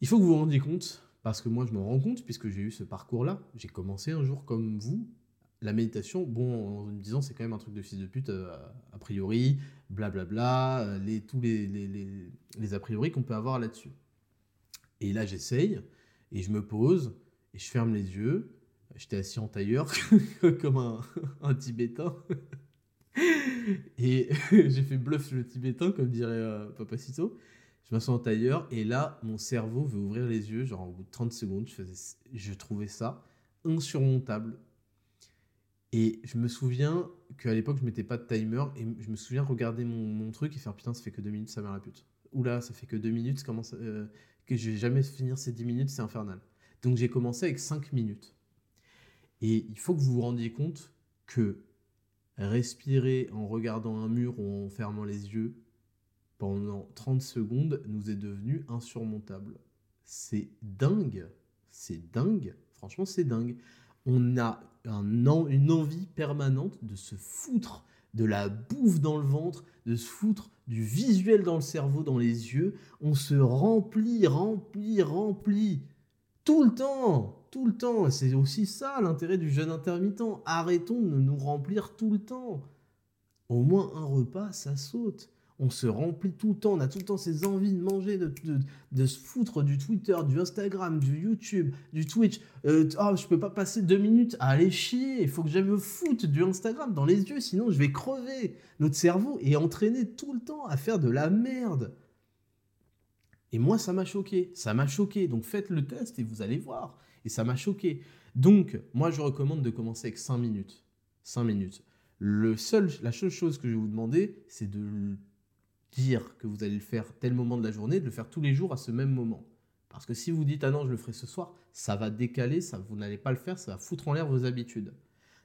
Speaker 1: Il faut que vous vous rendiez compte, parce que moi je m'en rends compte, puisque j'ai eu ce parcours-là, j'ai commencé un jour comme vous, la méditation, bon, en me disant c'est quand même un truc de fils de pute, euh, a priori, blablabla, euh, les, tous les, les a priori qu'on peut avoir là-dessus. Et là j'essaye, et je me pose, et je ferme les yeux, J'étais assis en tailleur, comme un, un Tibétain. et j'ai fait bluff le Tibétain, comme dirait euh, Papacito. Je m'assois en tailleur, et là, mon cerveau veut ouvrir les yeux, genre au bout de 30 secondes, je, trouvais ça insurmontable. Et je me souviens qu'à l'époque, je mettais pas de timer, et je me souviens regarder mon, truc et faire putain, ça fait que 2 minutes, ça mère la pute. Oula, ça fait que 2 minutes, comment ça, euh, que je vais jamais finir ces 10 minutes, c'est infernal. Donc j'ai commencé avec 5 minutes. Et il faut que vous vous rendiez compte que respirer en regardant un mur ou en fermant les yeux pendant 30 secondes nous est devenu insurmontable. C'est dingue, c'est dingue, franchement c'est dingue. On a un une envie permanente de se foutre de la bouffe dans le ventre, de se foutre du visuel dans le cerveau, dans les yeux. On se remplit, remplit, remplit. Tout le temps, tout le temps. C'est aussi ça l'intérêt du jeûne intermittent. Arrêtons de nous remplir tout le temps. Au moins un repas, ça saute on se remplit tout le temps, on a tout le temps ces envies de manger, de, se foutre du Twitter, du Instagram, du YouTube, du Twitch. Euh, oh, je peux pas passer deux minutes à aller chier, il faut que j'aille me foutre du Instagram dans les yeux, sinon je vais crever. Notre cerveau est entraîné tout le temps à faire de la merde. Et moi, ça m'a choqué, ça m'a choqué. Donc faites le test et vous allez voir. Et ça m'a choqué. Donc, moi, je recommande de commencer avec 5 minutes. 5 minutes. Le seul, la seule chose que je vais vous demander, c'est de dire que vous allez le faire tel moment de la journée, de le faire tous les jours à ce même moment. Parce que si vous dites ah non, je le ferai ce soir, ça va décaler, ça, vous n'allez pas le faire, ça va foutre en l'air vos habitudes.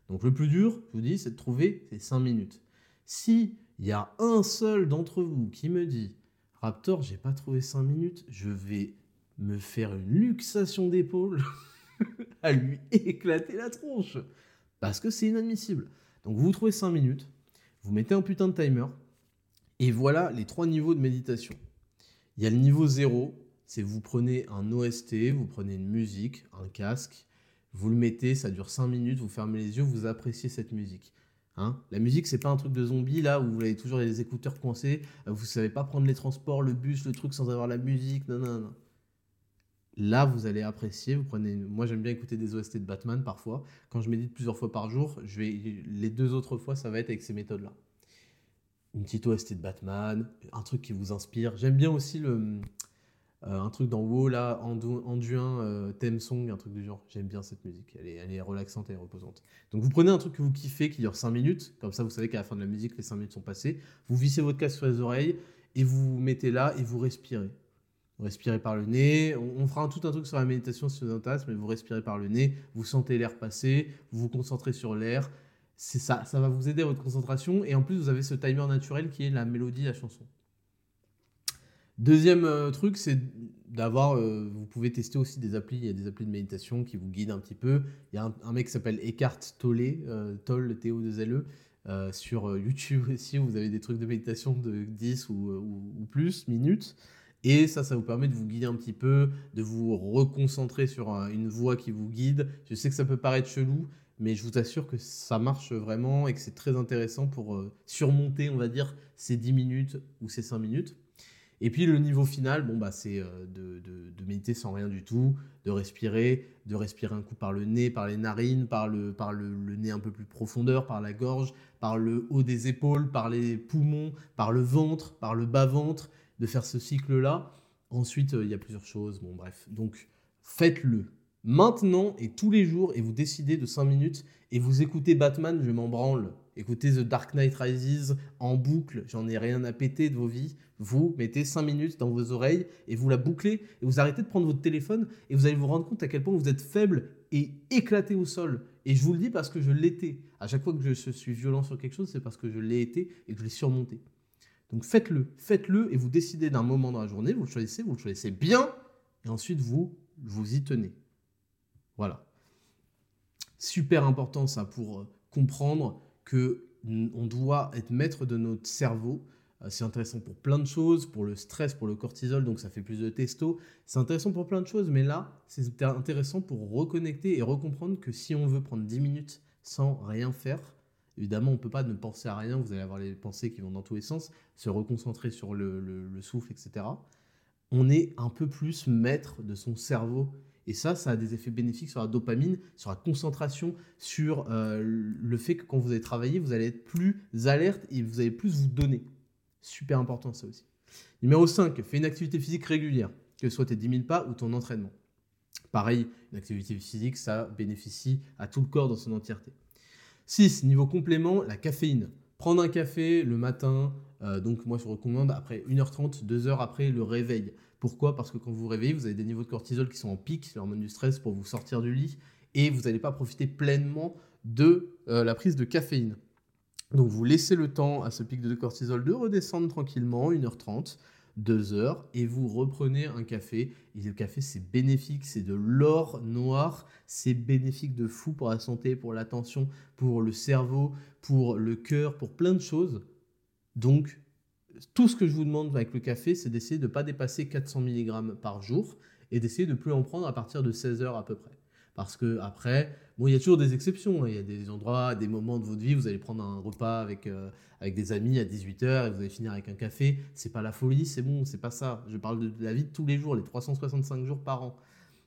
Speaker 1: Donc le plus dur, je vous dis, c'est de trouver ces 5 minutes. Si il y a un seul d'entre vous qui me dit Raptor, j'ai pas trouvé 5 minutes, je vais me faire une luxation d'épaule à lui éclater la tronche. Parce que c'est inadmissible. Donc vous trouvez 5 minutes, vous mettez un putain de timer, et voilà les trois niveaux de méditation. Il y a le niveau 0, c'est vous prenez un OST, vous prenez une musique, un casque, vous le mettez, ça dure 5 minutes, vous fermez les yeux, vous appréciez cette musique. Hein? La musique, c'est pas un truc de zombie là où vous avez toujours les écouteurs coincés, vous savez pas prendre les transports, le bus, le truc sans avoir la musique, non, non, non. Là, vous allez apprécier. Vous prenez. Moi, j'aime bien écouter des OST de Batman parfois. Quand je médite plusieurs fois par jour, je vais les deux autres fois, ça va être avec ces méthodes-là une petite OST de Batman, un truc qui vous inspire. J'aime bien aussi le, euh, un truc dans WoW, là, Anduin, euh, theme song, un truc du genre. J'aime bien cette musique, elle est, elle est relaxante et reposante. Donc vous prenez un truc que vous kiffez qui dure 5 minutes, comme ça vous savez qu'à la fin de la musique, les 5 minutes sont passées. Vous vissez votre casque sur les oreilles et vous vous mettez là et vous respirez. Vous respirez par le nez. On, fera un, tout un truc sur la méditation si vous mais vous respirez par le nez, vous sentez l'air passer, vous vous concentrez sur l'air c'est ça, ça va vous aider à votre concentration et en plus vous avez ce timer naturel qui est la mélodie de la chanson. Deuxième euh, truc, c'est d'avoir, euh, vous pouvez tester aussi des applis, il y a des applis de méditation qui vous guident un petit peu. Il y a un, mec qui s'appelle Eckhart Tolle, euh, Tolle, t o 2 l e sur YouTube aussi, vous avez des trucs de méditation de 10 ou, ou, plus minutes. Et ça, ça vous permet de vous guider un petit peu, de vous reconcentrer sur une voix qui vous guide. Je sais que ça peut paraître chelou, mais je vous assure que ça marche vraiment et que c'est très intéressant pour euh, surmonter, on va dire, ces 10 minutes ou ces 5 minutes. Et puis le niveau final, bon, bah, c'est euh, de, méditer sans rien du tout, de respirer, de respirer un coup par le nez, par les narines, par, le, par le, nez un peu plus profondeur, par la gorge, par le haut des épaules, par les poumons, par le ventre, par le bas-ventre, de faire ce cycle-là. Ensuite, euh, il y a plusieurs choses, bon bref. Donc, faites-le maintenant et tous les jours et vous décidez de 5 minutes et vous écoutez Batman, je m'en branle. Écoutez The Dark Knight Rises en boucle, j'en ai rien à péter de vos vies. Vous mettez 5 minutes dans vos oreilles et vous la bouclez et vous arrêtez de prendre votre téléphone et vous allez vous rendre compte à quel point vous êtes faible et éclaté au sol. Et je vous le dis parce que je l'étais. À chaque fois que je suis violent sur quelque chose, c'est parce que je l'ai été et que je l'ai surmonté. Donc faites-le, faites-le et vous décidez d'un moment dans la journée, vous le choisissez, vous le choisissez bien et ensuite vous vous y tenez. Voilà. Super important ça pour euh, comprendre que on doit être maître de notre cerveau. Euh, c'est intéressant pour plein de choses, pour le stress, pour le cortisol, donc ça fait plus de testo. C'est intéressant pour plein de choses, mais là, c'est intéressant pour reconnecter et recomprendre que si on veut prendre 10 minutes sans rien faire, évidemment, on ne peut pas ne penser à rien, vous allez avoir les pensées qui vont dans tous les sens, se reconcentrer sur le, le souffle, etc. On est un peu plus maître de son cerveau et ça, ça a des effets bénéfiques sur la dopamine, sur la concentration, sur euh, le fait que quand vous allez travailler, vous allez être plus alerte et vous allez plus vous donner. Super important ça aussi. Numéro 5, fais une activité physique régulière, que ce soit tes 10 000 pas ou ton entraînement. Pareil, une activité physique, ça bénéficie à tout le corps dans son entièreté. 6. Niveau complément, la caféine. Prendre un café le matin, euh, donc moi je recommande après 1h30, 2h après le réveil. Pourquoi? Parce que quand vous vous réveillez, vous avez des niveaux de cortisol qui sont en pic, l'hormone du stress pour vous sortir du lit, et vous n'allez pas profiter pleinement de euh, la prise de caféine. Donc vous laissez le temps à ce pic de cortisol de redescendre tranquillement, 1h30, 2h, et vous reprenez un café. Et le café, c'est bénéfique, c'est de l'or noir, c'est bénéfique de fou pour la santé, pour l'attention, pour le cerveau, pour le cœur, pour plein de choses. Donc, tout ce que je vous demande avec le café, c'est d'essayer de ne pas dépasser 400 mg par jour et d'essayer de plus en prendre à partir de 16 heures à peu près. Parce que après, bon, il y a toujours des exceptions. Hein. Il y a des endroits, des moments de votre vie, vous allez prendre un repas avec, euh, avec des amis à 18h et vous allez finir avec un café. C'est pas la folie, c'est bon, c'est pas ça. Je parle de, la vie de tous les jours, les 365 jours par an.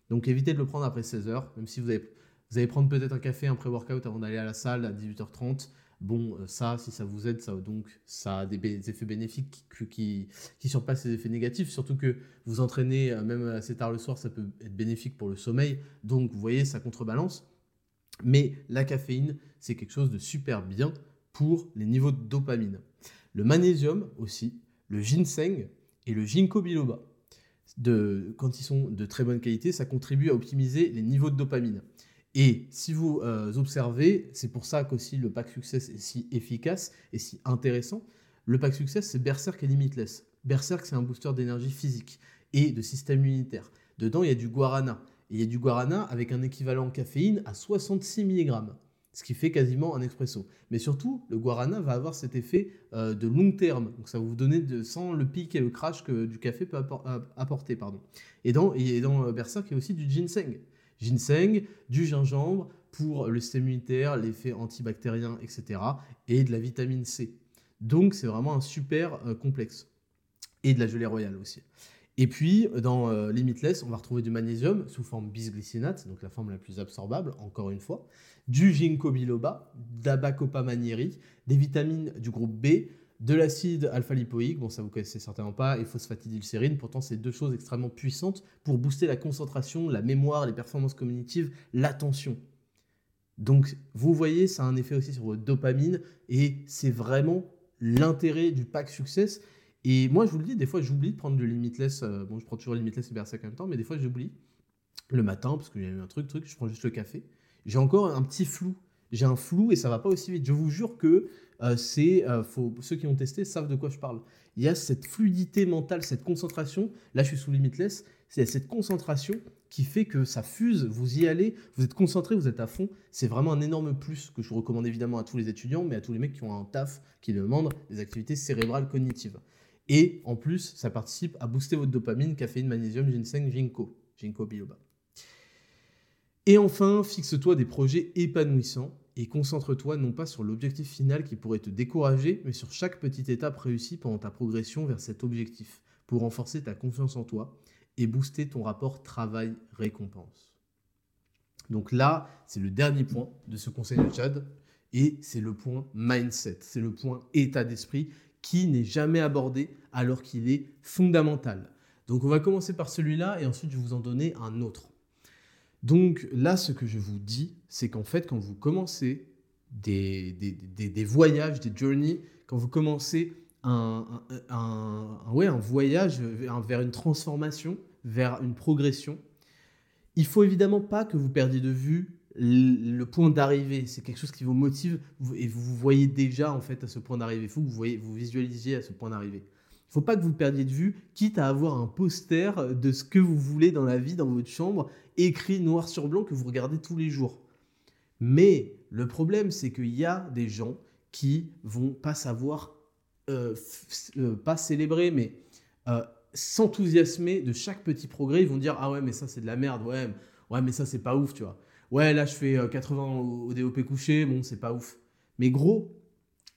Speaker 1: Donc évitez de le prendre après 16h, même si vous allez, vous allez prendre peut-être un café, un pré-workout avant d'aller à la salle à 18h30. Bon, euh, ça, si ça vous aide, ça, donc, ça a des, effets bénéfiques qui, qui, surpassent les effets négatifs. Surtout que vous entraînez, euh, même assez tard le soir, ça peut être bénéfique pour le sommeil. Donc, vous voyez, ça contrebalance. Mais la caféine, c'est quelque chose de super bien pour les niveaux de dopamine. Le magnésium aussi, le ginseng et le ginkgo biloba, quand ils sont de très bonne qualité, ça contribue à optimiser les niveaux de dopamine. Et si vous euh, observez, c'est pour ça qu'aussi le pack Success est si efficace et si intéressant. Le pack Success, c'est Berserk et Limitless. Berserk, c'est un booster d'énergie physique et de système immunitaire. Dedans, il y a du guarana. Et il y a du guarana avec un équivalent en caféine à 66 mg, ce qui fait quasiment un expresso. Mais surtout, le guarana va avoir cet effet euh, de long terme. Donc ça va vous donner sans le pic et le crash que du café peut apporter. Pardon. Et dans, euh, Berserk, il y a aussi du ginseng ginseng, du gingembre pour le système immunitaire, l'effet antibactérien, etc. et de la vitamine C. Donc c'est vraiment un super euh, complexe. Et de la gelée royale aussi. Et puis, dans euh, Limitless, on va retrouver du magnésium sous forme bisglycinate, donc la forme la plus absorbable, encore une fois, du ginkgo biloba, d'Abacopa manieri, des vitamines du groupe B, de l'acide alpha-lipoïque, bon ça vous connaissez certainement pas, et phosphatidylsérine, pourtant c'est deux choses extrêmement puissantes pour booster la concentration, la mémoire, les performances cognitives, l'attention. Donc vous voyez, ça a un effet aussi sur votre dopamine, et c'est vraiment l'intérêt du pack Success. Et moi je vous le dis, des fois j'oublie de prendre le Limitless, euh, bon je prends toujours Limitless et Berserk en même temps, mais des fois j'oublie le matin, parce y a eu un truc, truc, je prends juste le café. J'ai encore un petit flou, j'ai un flou et ça va pas aussi vite. Je vous jure que euh, c'est, euh, ceux qui ont testé savent de quoi je parle. Il y a cette fluidité mentale, cette concentration. Là, je suis sous limitless. C'est cette concentration qui fait que ça fuse, vous y allez, vous êtes concentré, vous êtes à fond. C'est vraiment un énorme plus que je recommande évidemment à tous les étudiants, mais à tous les mecs qui ont un taf, qui demandent des activités cérébrales cognitives. Et en plus, ça participe à booster votre dopamine, caféine, magnésium, ginseng, ginkgo, ginkgo biloba. Et enfin, fixe-toi des projets épanouissants et concentre-toi non pas sur l'objectif final qui pourrait te décourager, mais sur chaque petite étape réussie pendant ta progression vers cet objectif, pour renforcer ta confiance en toi et booster ton rapport travail-récompense. Donc là, c'est le dernier point de ce conseil de Chad, et c'est le point mindset, c'est le point état d'esprit qui n'est jamais abordé alors qu'il est fondamental. Donc on va commencer par celui-là et ensuite je vais vous en donner un autre. Donc là, ce que je vous dis, c'est qu'en fait, quand vous commencez des, des, voyages, des journeys, quand vous commencez un, un, un voyage vers une transformation, vers une progression, il faut évidemment pas que vous perdiez de vue le point d'arrivée. C'est quelque chose qui vous motive et vous vous voyez déjà en fait à ce point d'arrivée. Il faut que vous, vous visualisiez à ce point d'arrivée. Faut pas que vous perdiez de vue, quitte à avoir un poster de ce que vous voulez dans la vie, dans votre chambre, écrit noir sur blanc que vous regardez tous les jours. Mais le problème, c'est qu'il y a des gens qui vont pas savoir, euh, euh, pas célébrer, mais euh, s'enthousiasmer de chaque petit progrès. Ils vont dire Ah ouais, mais ça c'est de la merde, ouais, ouais mais ça c'est pas ouf, tu vois. Ouais, là je fais 80 au DOP couché, bon, c'est pas ouf. Mais gros,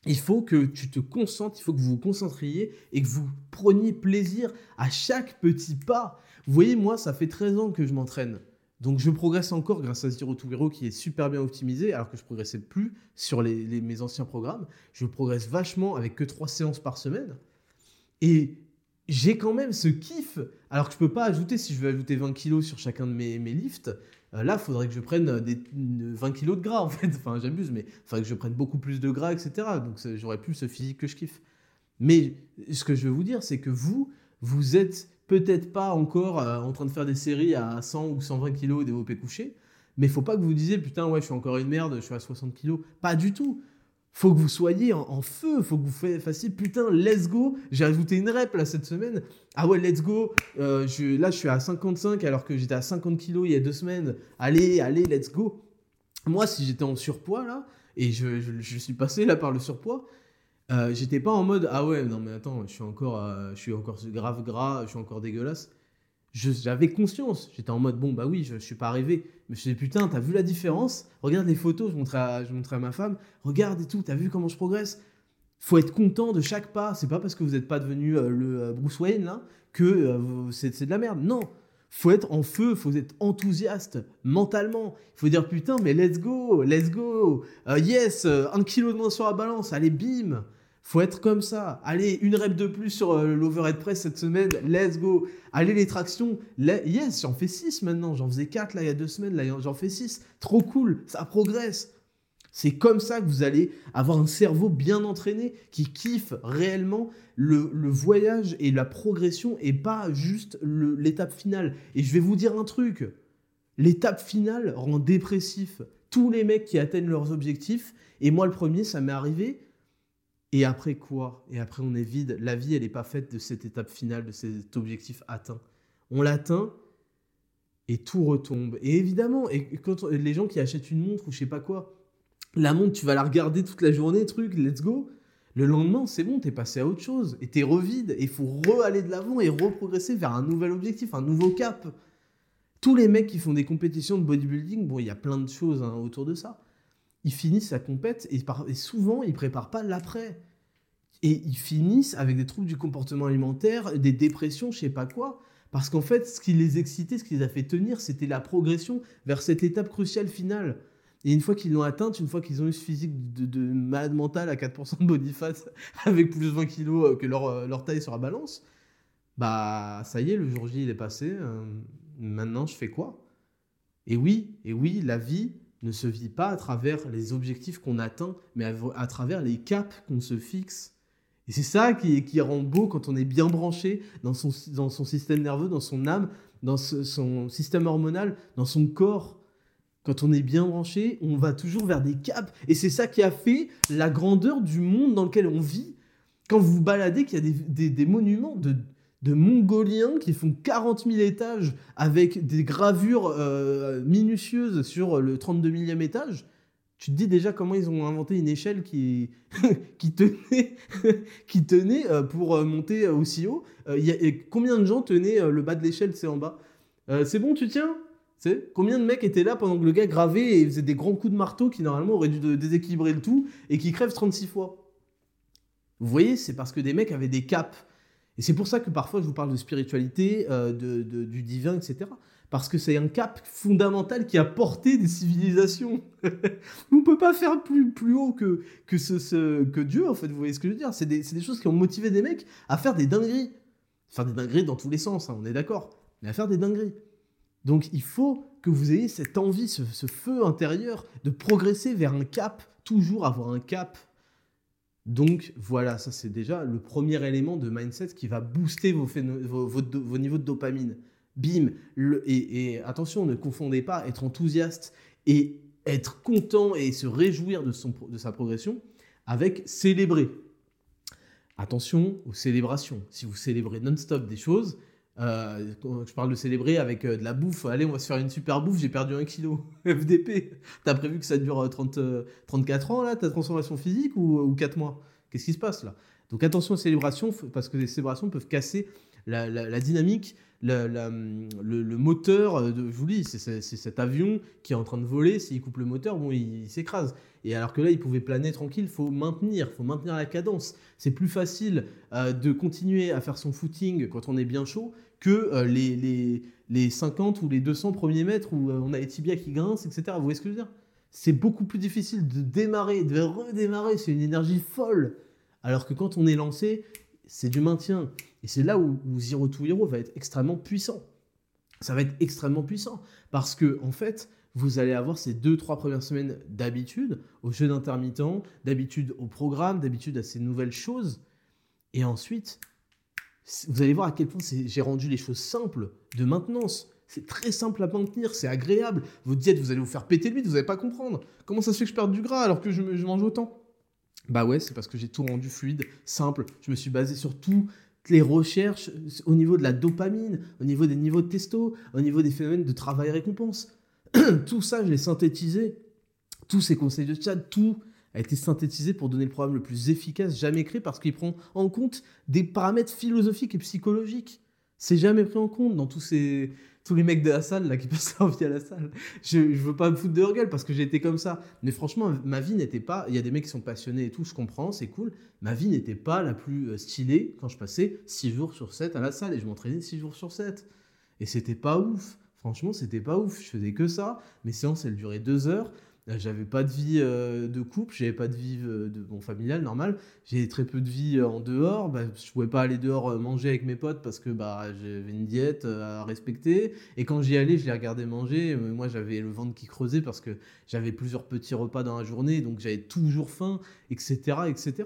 Speaker 1: il faut que tu te concentres, il faut que vous vous concentriez et que vous preniez plaisir à chaque petit pas. Vous voyez, moi, ça fait 13 ans que je m'entraîne. Donc je progresse encore grâce à Zero to Hero qui est super bien optimisé, alors que je progressais plus sur les, mes anciens programmes. Je progresse vachement avec que 3 séances par semaine. Et j'ai quand même ce kiff, alors que je peux pas ajouter, si je veux ajouter 20 kilos sur chacun de mes, mes lifts, là, il faudrait que je prenne des, 20 kilos de gras, en fait. Enfin, j'abuse, mais faudrait que je prenne beaucoup plus de gras, etc. Donc, j'aurais plus ce physique que je kiffe. Mais ce que je veux vous dire, c'est que vous, vous êtes peut-être pas encore euh, en train de faire des séries à 100 ou 120 kilos développé couché, mais faut pas que vous disiez putain, ouais, je suis encore une merde, je suis à 60 kilos. Pas du tout. Faut que vous soyez en, feu, faut que vous fassiez putain, let's go. J'ai ajouté une rep là cette semaine. Ah ouais, let's go. Euh, je, là, je suis à 55 alors que j'étais à 50 kilos il y a deux semaines. Allez, allez, let's go. Moi, si j'étais en surpoids là, et je, je, suis passé là par le surpoids, euh, j'étais pas en mode ah ouais, non mais attends, je suis encore, euh, je suis encore grave gras, je suis encore dégueulasse j'avais conscience. J'étais en mode, bon, bah oui, je, je suis pas arrivé. Mais je me suis putain, t'as vu la différence? Regarde les photos, je montrais, à, je montrais à ma femme. Regarde et tout, t'as vu comment je progresse? Faut être content de chaque pas. C'est pas parce que vous n'êtes pas devenu euh, le euh, Bruce Wayne, là, que euh, c'est de la merde. Non faut être en feu, faut être enthousiaste mentalement. Il faut dire putain, mais let's go, let's go, yes, un kilo de moins sur la balance, allez, bim, faut être comme ça. Allez, une rep de plus sur euh, l'overhead press cette semaine. Let's go. Allez, les tractions. yes, j'en fais 6 maintenant. J'en faisais 4 là il y a deux semaines. Là, j'en fais 6. Trop cool. Ça progresse. C'est comme ça que vous allez avoir un cerveau bien entraîné qui kiffe réellement le, voyage et la progression et pas juste l'étape finale. Et je vais vous dire un truc. L'étape finale rend dépressif tous les mecs qui atteignent leurs objectifs. Et moi, le premier, ça m'est arrivé et après quoi? Et après on est vide. La vie, elle n'est pas faite de cette étape finale, de cet objectif atteint. On l'atteint et tout retombe. Et évidemment, et quand les gens qui achètent une montre ou je sais pas quoi, la montre, tu vas la regarder toute la journée, truc, let's go. Le lendemain, c'est bon, t'es passé à autre chose et t'es revide. Et faut re-aller de l'avant et reprogresser vers un nouvel objectif, un nouveau cap. Tous les mecs qui font des compétitions de bodybuilding, bon, il y a plein de choses hein, autour de ça ils finissent sa compète et, souvent ils préparent pas l'après. Et ils finissent avec des troubles du comportement alimentaire, des dépressions, je sais pas quoi. Parce qu'en fait, ce qui les excitait, ce qui les a fait tenir, c'était la progression vers cette étape cruciale finale. Et une fois qu'ils l'ont atteinte, une fois qu'ils ont eu ce physique de, malade mental à 4% de body fat avec plus de 20 kilos euh, que leur, euh, leur taille sur la balance, bah ça y est, le jour J il est passé. Euh, maintenant, je fais quoi? Et oui, et oui, la vie, ne se vit pas à travers les objectifs qu'on atteint, mais à, travers les caps qu'on se fixe. Et c'est ça qui, rend beau quand on est bien branché dans son, dans son système nerveux, dans son âme, dans son système hormonal, dans son corps. Quand on est bien branché, on va toujours vers des caps. Et c'est ça qui a fait la grandeur du monde dans lequel on vit. Quand vous vous baladez, qu'il y a des, des monuments de de Mongoliens qui font 40 000 étages avec des gravures euh, minutieuses sur le 32 millième étage. Tu te dis déjà comment ils ont inventé une échelle qui, tenait, euh, pour euh, monter aussi haut. Et combien de gens tenaient le bas de l'échelle, c'est en bas? C'est bon, tu tiens? Combien de mecs étaient là pendant que le gars gravait et faisait des grands coups de marteau qui normalement auraient dû déséquilibrer le tout et qui crèvent 36 fois? Vous voyez, c'est parce que des mecs avaient des caps et c'est pour ça que parfois je vous parle de spiritualité, euh, de, du divin, etc. Parce que c'est un cap fondamental qui a porté des civilisations. On ne peut pas faire plus, plus haut que, que, ce, que Dieu, en fait, vous voyez ce que je veux dire C'est des, des, choses qui ont motivé des mecs à faire des dingueries. Faire des dingueries dans tous les sens, hein, on est d'accord. Mais à faire des dingueries. Donc il faut que vous ayez cette envie, ce, ce feu intérieur de progresser vers un cap, toujours avoir un cap donc voilà, ça c'est déjà le premier élément de mindset qui va booster vos, niveaux de dopamine. Bim et, attention, ne confondez pas être enthousiaste et être content et se réjouir de, de sa progression avec célébrer. Attention aux célébrations. Si vous célébrez non-stop des choses, euh, je parle de célébrer avec euh, de la bouffe. Allez, on va se faire une super bouffe. J'ai perdu un kilo. FDP. T'as prévu que ça dure 30, euh, 34 ans, là, ta transformation physique ou, ou 4 mois? Qu'est-ce qui se passe là? Donc attention aux célébrations, parce que les célébrations peuvent casser la, dynamique, le, moteur. De, je vous dis, c'est cet avion qui est en train de voler. S'il coupe le moteur, bon, il, s'écrase. Et alors que là, il pouvait planer tranquille, il faut maintenir, faut maintenir la cadence. C'est plus facile de continuer à faire son footing quand on est bien chaud que euh, les, les, les, 50 ou les 200 premiers mètres où euh, on a les tibias qui grincent, etc. Vous voyez ce que je veux dire? C'est beaucoup plus difficile de démarrer, de redémarrer, c'est une énergie folle. Alors que quand on est lancé, c'est du maintien. Et c'est là où, Zero to Hero va être extrêmement puissant. Ça va être extrêmement puissant. Parce que, en fait, vous allez avoir ces deux, trois premières semaines d'habitude au jeu d'intermittent, d'habitude au programme, d'habitude à ces nouvelles choses. Et ensuite, vous allez voir à quel point j'ai rendu les choses simples de maintenance. C'est très simple à maintenir, c'est agréable. Votre diète, vous allez vous faire péter le vide, vous n'allez pas comprendre. Comment ça se fait que je perde du gras alors que je, mange autant? Bah ouais, c'est parce que j'ai tout rendu fluide, simple. Je me suis basé sur toutes les recherches au niveau de la dopamine, au niveau des niveaux de testo, au niveau des phénomènes de travail-récompense. tout ça, je l'ai synthétisé. Tous ces conseils de chat, tout a été synthétisé pour donner le programme le plus efficace jamais créé parce qu'il prend en compte des paramètres philosophiques et psychologiques. C'est jamais pris en compte dans tous ces tous les mecs de la salle là qui passent leur vie à la salle. Je, je veux pas me foutre de leur gueule parce que j'ai été comme ça. Mais franchement, ma vie n'était pas. Il y a des mecs qui sont passionnés et tout, je comprends, c'est cool. Ma vie n'était pas la plus euh, stylée quand je passais 6 jours sur 7 à la salle et je m'entraînais 6 jours sur 7. Et c'était pas ouf. Franchement, c'était pas ouf. Je faisais que ça. Mes séances, elles duraient 2 heures. Euh, j'avais pas de vie euh, de couple, j'avais pas de vie euh, de bon familial normal. J'ai très peu de vie en dehors. Bah, je pouvais pas aller dehors manger avec mes potes parce que bah j'avais une diète à respecter. Et quand j'y allais, je les regardais manger. Moi, j'avais le ventre qui creusait parce que j'avais plusieurs petits repas dans la journée, donc j'avais toujours faim, etc., etc.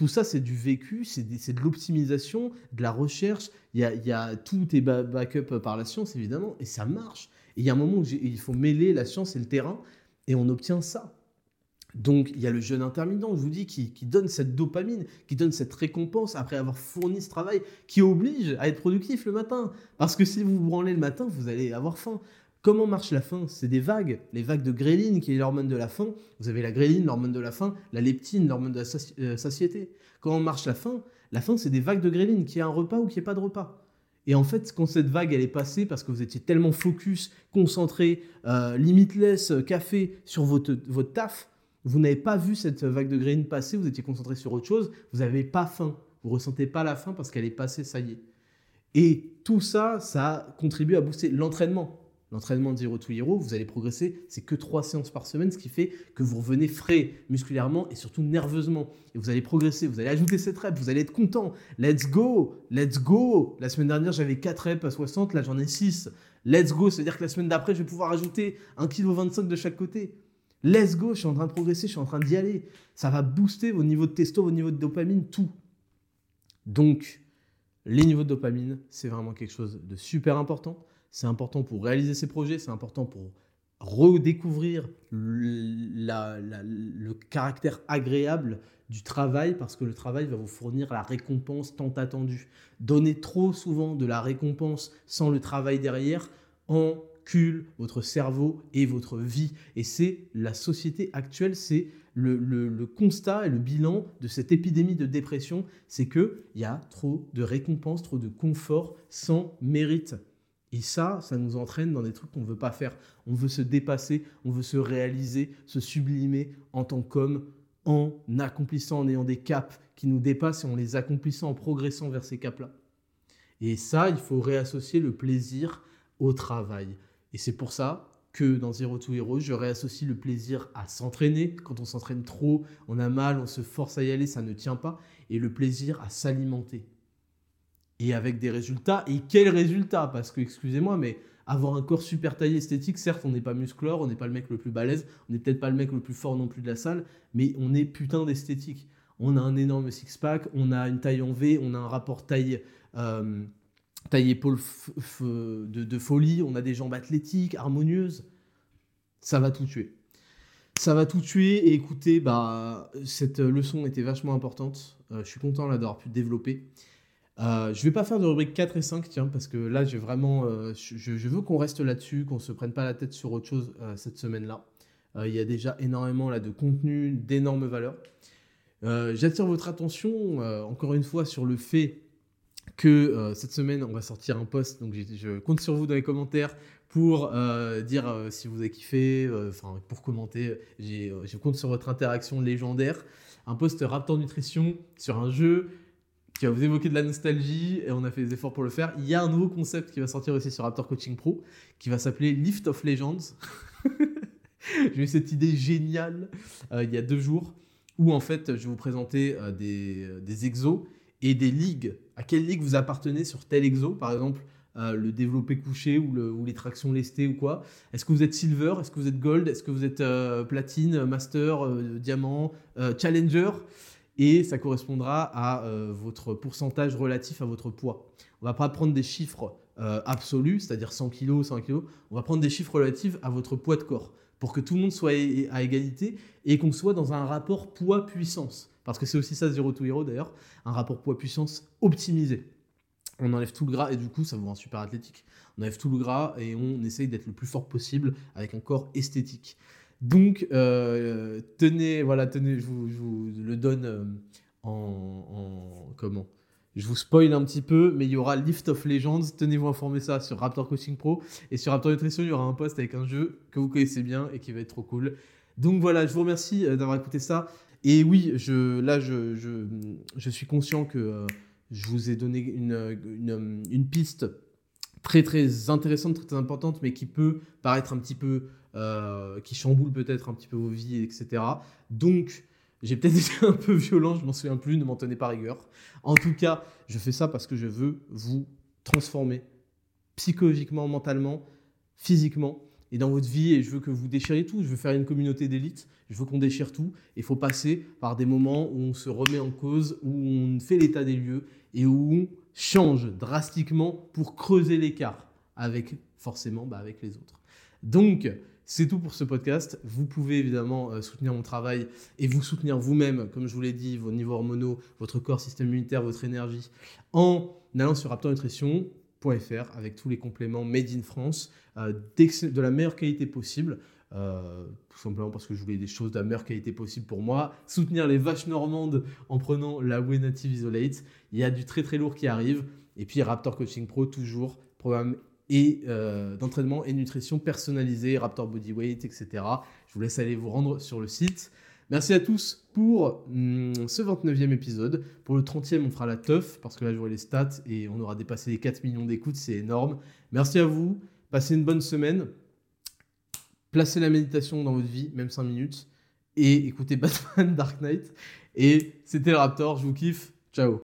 Speaker 1: Tout ça, c'est du vécu, c'est de l'optimisation, de la recherche. Il y a, tout est backup par la science, évidemment, et ça marche. Et il y a un moment où il faut mêler la science et le terrain et on obtient ça. Donc il y a le jeûne intermittent, je vous dis, qui, donne cette dopamine, qui donne cette récompense après avoir fourni ce travail, qui oblige à être productif le matin. Parce que si vous vous branlez le matin, vous allez avoir faim. Comment marche la faim? C'est des vagues. Les vagues de gréline, qui est l'hormone de la faim. Vous avez la gréline, l'hormone de la faim, la leptine, l'hormone de la euh, satiété. Comment marche la faim? La faim, c'est des vagues de gréline, qui est un repas ou qui n'est pas de repas. Et en fait, quand cette vague elle est passée, parce que vous étiez tellement focus, concentré, euh, limitless, euh, café sur votre, votre taf, vous n'avez pas vu cette vague de graines passer, vous étiez concentré sur autre chose, vous n'avez pas faim. Vous ressentez pas la faim parce qu'elle est passée, ça y est. Et tout ça, ça contribue à booster l'entraînement. L'entraînement de Zero to Hero, vous allez progresser, c'est que trois séances par semaine, ce qui fait que vous revenez frais musculairement et surtout nerveusement. Et vous allez progresser, vous allez ajouter cette rep, vous allez être content. Let's go, let's go. La semaine dernière, j'avais 4 reps à 60, là j'en ai 6. Let's go, c'est-à-dire que la semaine d'après, je vais pouvoir ajouter 1,25 kg de chaque côté. Let's go, je suis en train de progresser, je suis en train d'y aller. Ça va booster vos niveaux de testo, vos niveaux de dopamine, tout. Donc, les niveaux de dopamine, c'est vraiment quelque chose de super important c'est important pour réaliser ses projets, c'est important pour redécouvrir le caractère agréable du travail parce que le travail va vous fournir la récompense tant attendue. Donner trop souvent de la récompense sans le travail derrière encule votre cerveau et votre vie. Et c'est la société actuelle, c'est le, le, constat et le bilan de cette épidémie de dépression, c'est qu'il y a trop de récompenses, trop de confort sans mérite. Et ça, ça nous entraîne dans des trucs qu'on ne veut pas faire. On veut se dépasser, on veut se réaliser, se sublimer en tant qu'homme, en accomplissant, en ayant des caps qui nous dépassent et en les accomplissant, en progressant vers ces caps-là. Et ça, il faut réassocier le plaisir au travail. Et c'est pour ça que dans Zero to Hero, je réassocie le plaisir à s'entraîner. Quand on s'entraîne trop, on a mal, on se force à y aller, ça ne tient pas. Et le plaisir à s'alimenter et avec des résultats. Et quels résultats Parce que, excusez-moi, mais avoir un corps super taillé esthétique, certes, on n'est pas musclore, on n'est pas le mec le plus balèze, on n'est peut-être pas le mec le plus fort non plus de la salle, mais on est putain d'esthétique. On a un énorme six-pack, on a une taille en V, on a un rapport taille, euh, taille épaule de, folie, on a des jambes athlétiques, harmonieuses. Ça va tout tuer. Ça va tout tuer. Et écoutez, bah, cette leçon était vachement importante. Euh, je suis content d'avoir pu développer. Euh, je vais pas faire de rubrique 4 et 5, tiens, parce que là, vraiment, euh, je, veux qu'on reste là-dessus, qu'on se prenne pas la tête sur autre chose euh, cette semaine-là. Euh, il y a déjà énormément là, de contenu, d'énormes valeurs. J'attire votre attention, encore une fois, sur le fait que cette semaine, on va sortir un post. Donc, je compte sur vous dans les commentaires pour dire si vous avez kiffé, enfin, pour commenter. Je compte sur votre interaction légendaire. Un post Raptor Nutrition sur un jeu qui va vous évoquer de la nostalgie et on a fait des efforts pour le faire. Il y a un nouveau concept qui va sortir aussi sur Raptor Coaching Pro qui va s'appeler Lift of Legends. J'ai eu cette idée géniale euh, il y a deux jours où en fait je vais vous présenter euh, des, euh, des, exos et des ligues. À quelle ligue vous appartenez sur tel exo par exemple le développé couché ou, le, ou, les tractions lestées ou quoi? Est-ce que vous êtes silver? Est-ce que vous êtes gold? Est-ce que vous êtes platine, master, diamant, challenger? Et ça correspondra à euh, votre pourcentage relatif à votre poids. On va pas prendre des chiffres euh, absolus, c'est-à-dire 100 kg, 100 kg, on va prendre des chiffres relatifs à votre poids de corps. pour que tout le monde soit à égalité et qu'on soit dans un rapport poids-puissance. Parce que c'est aussi ça Zero to Hero d'ailleurs, un rapport poids-puissance optimisé. On enlève tout le gras et du coup ça vous rend super athlétique. On enlève tout le gras et on essaye d'être le plus fort possible avec un corps esthétique. Donc euh, tenez, voilà, tenez, je vous, le donne euh, en, comment? Je vous spoil un petit peu, mais il y aura Lift of Legends. Tenez-vous informé ça sur Raptor Coaching Pro. Et sur Raptor Nutrition, il y aura un post avec un jeu que vous connaissez bien et qui va être trop cool. Donc voilà, je vous remercie euh, d'avoir écouté ça. Et oui, je, là, je, je, suis conscient que je vous ai donné une, une, une, piste très très intéressante, très, importante, mais qui peut paraître un petit peu, euh, qui chamboule peut-être un petit peu vos vies, etc. Donc, j'ai peut-être été un peu violent, je m'en souviens plus, ne m'en tenez pas rigueur. En tout cas, je fais ça parce que je veux vous transformer psychologiquement, mentalement, physiquement et dans votre vie et je veux que vous déchiriez tout. Je veux faire une communauté d'élite, je veux qu'on déchire tout. Il faut passer par des moments où on se remet en cause, où on fait l'état des lieux et où on change drastiquement pour creuser l'écart avec forcément bah, avec les autres. Donc, c'est tout pour ce podcast. Vous pouvez évidemment euh, soutenir mon travail et vous soutenir vous-même, comme je vous l'ai dit, vos niveaux hormonaux, votre corps, système immunitaire, votre énergie, en allant sur raptornutrition.fr avec tous les compléments made in France, euh, de la meilleure qualité possible. Euh, tout simplement parce que je voulais des choses de la meilleure qualité possible pour moi. Soutenir les vaches normandes en prenant la Way Native Isolate. Il y a du très très lourd qui arrive. Et puis Raptor Coaching Pro, toujours programme et euh, d'entraînement et nutrition personnalisée, Raptor Bodyweight, etc. Je vous laisse aller vous rendre sur le site. Merci à tous pour hum, ce 29e épisode. Pour le 30e, on fera la teuf parce que là, j'aurai les stats et on aura dépassé les 4 millions d'écoutes. C'est énorme. Merci à vous. Passez une bonne semaine. Placez la méditation dans votre vie, même 5 minutes. Et écoutez Batman Dark Knight. Et c'était le Raptor. Je vous kiffe. Ciao.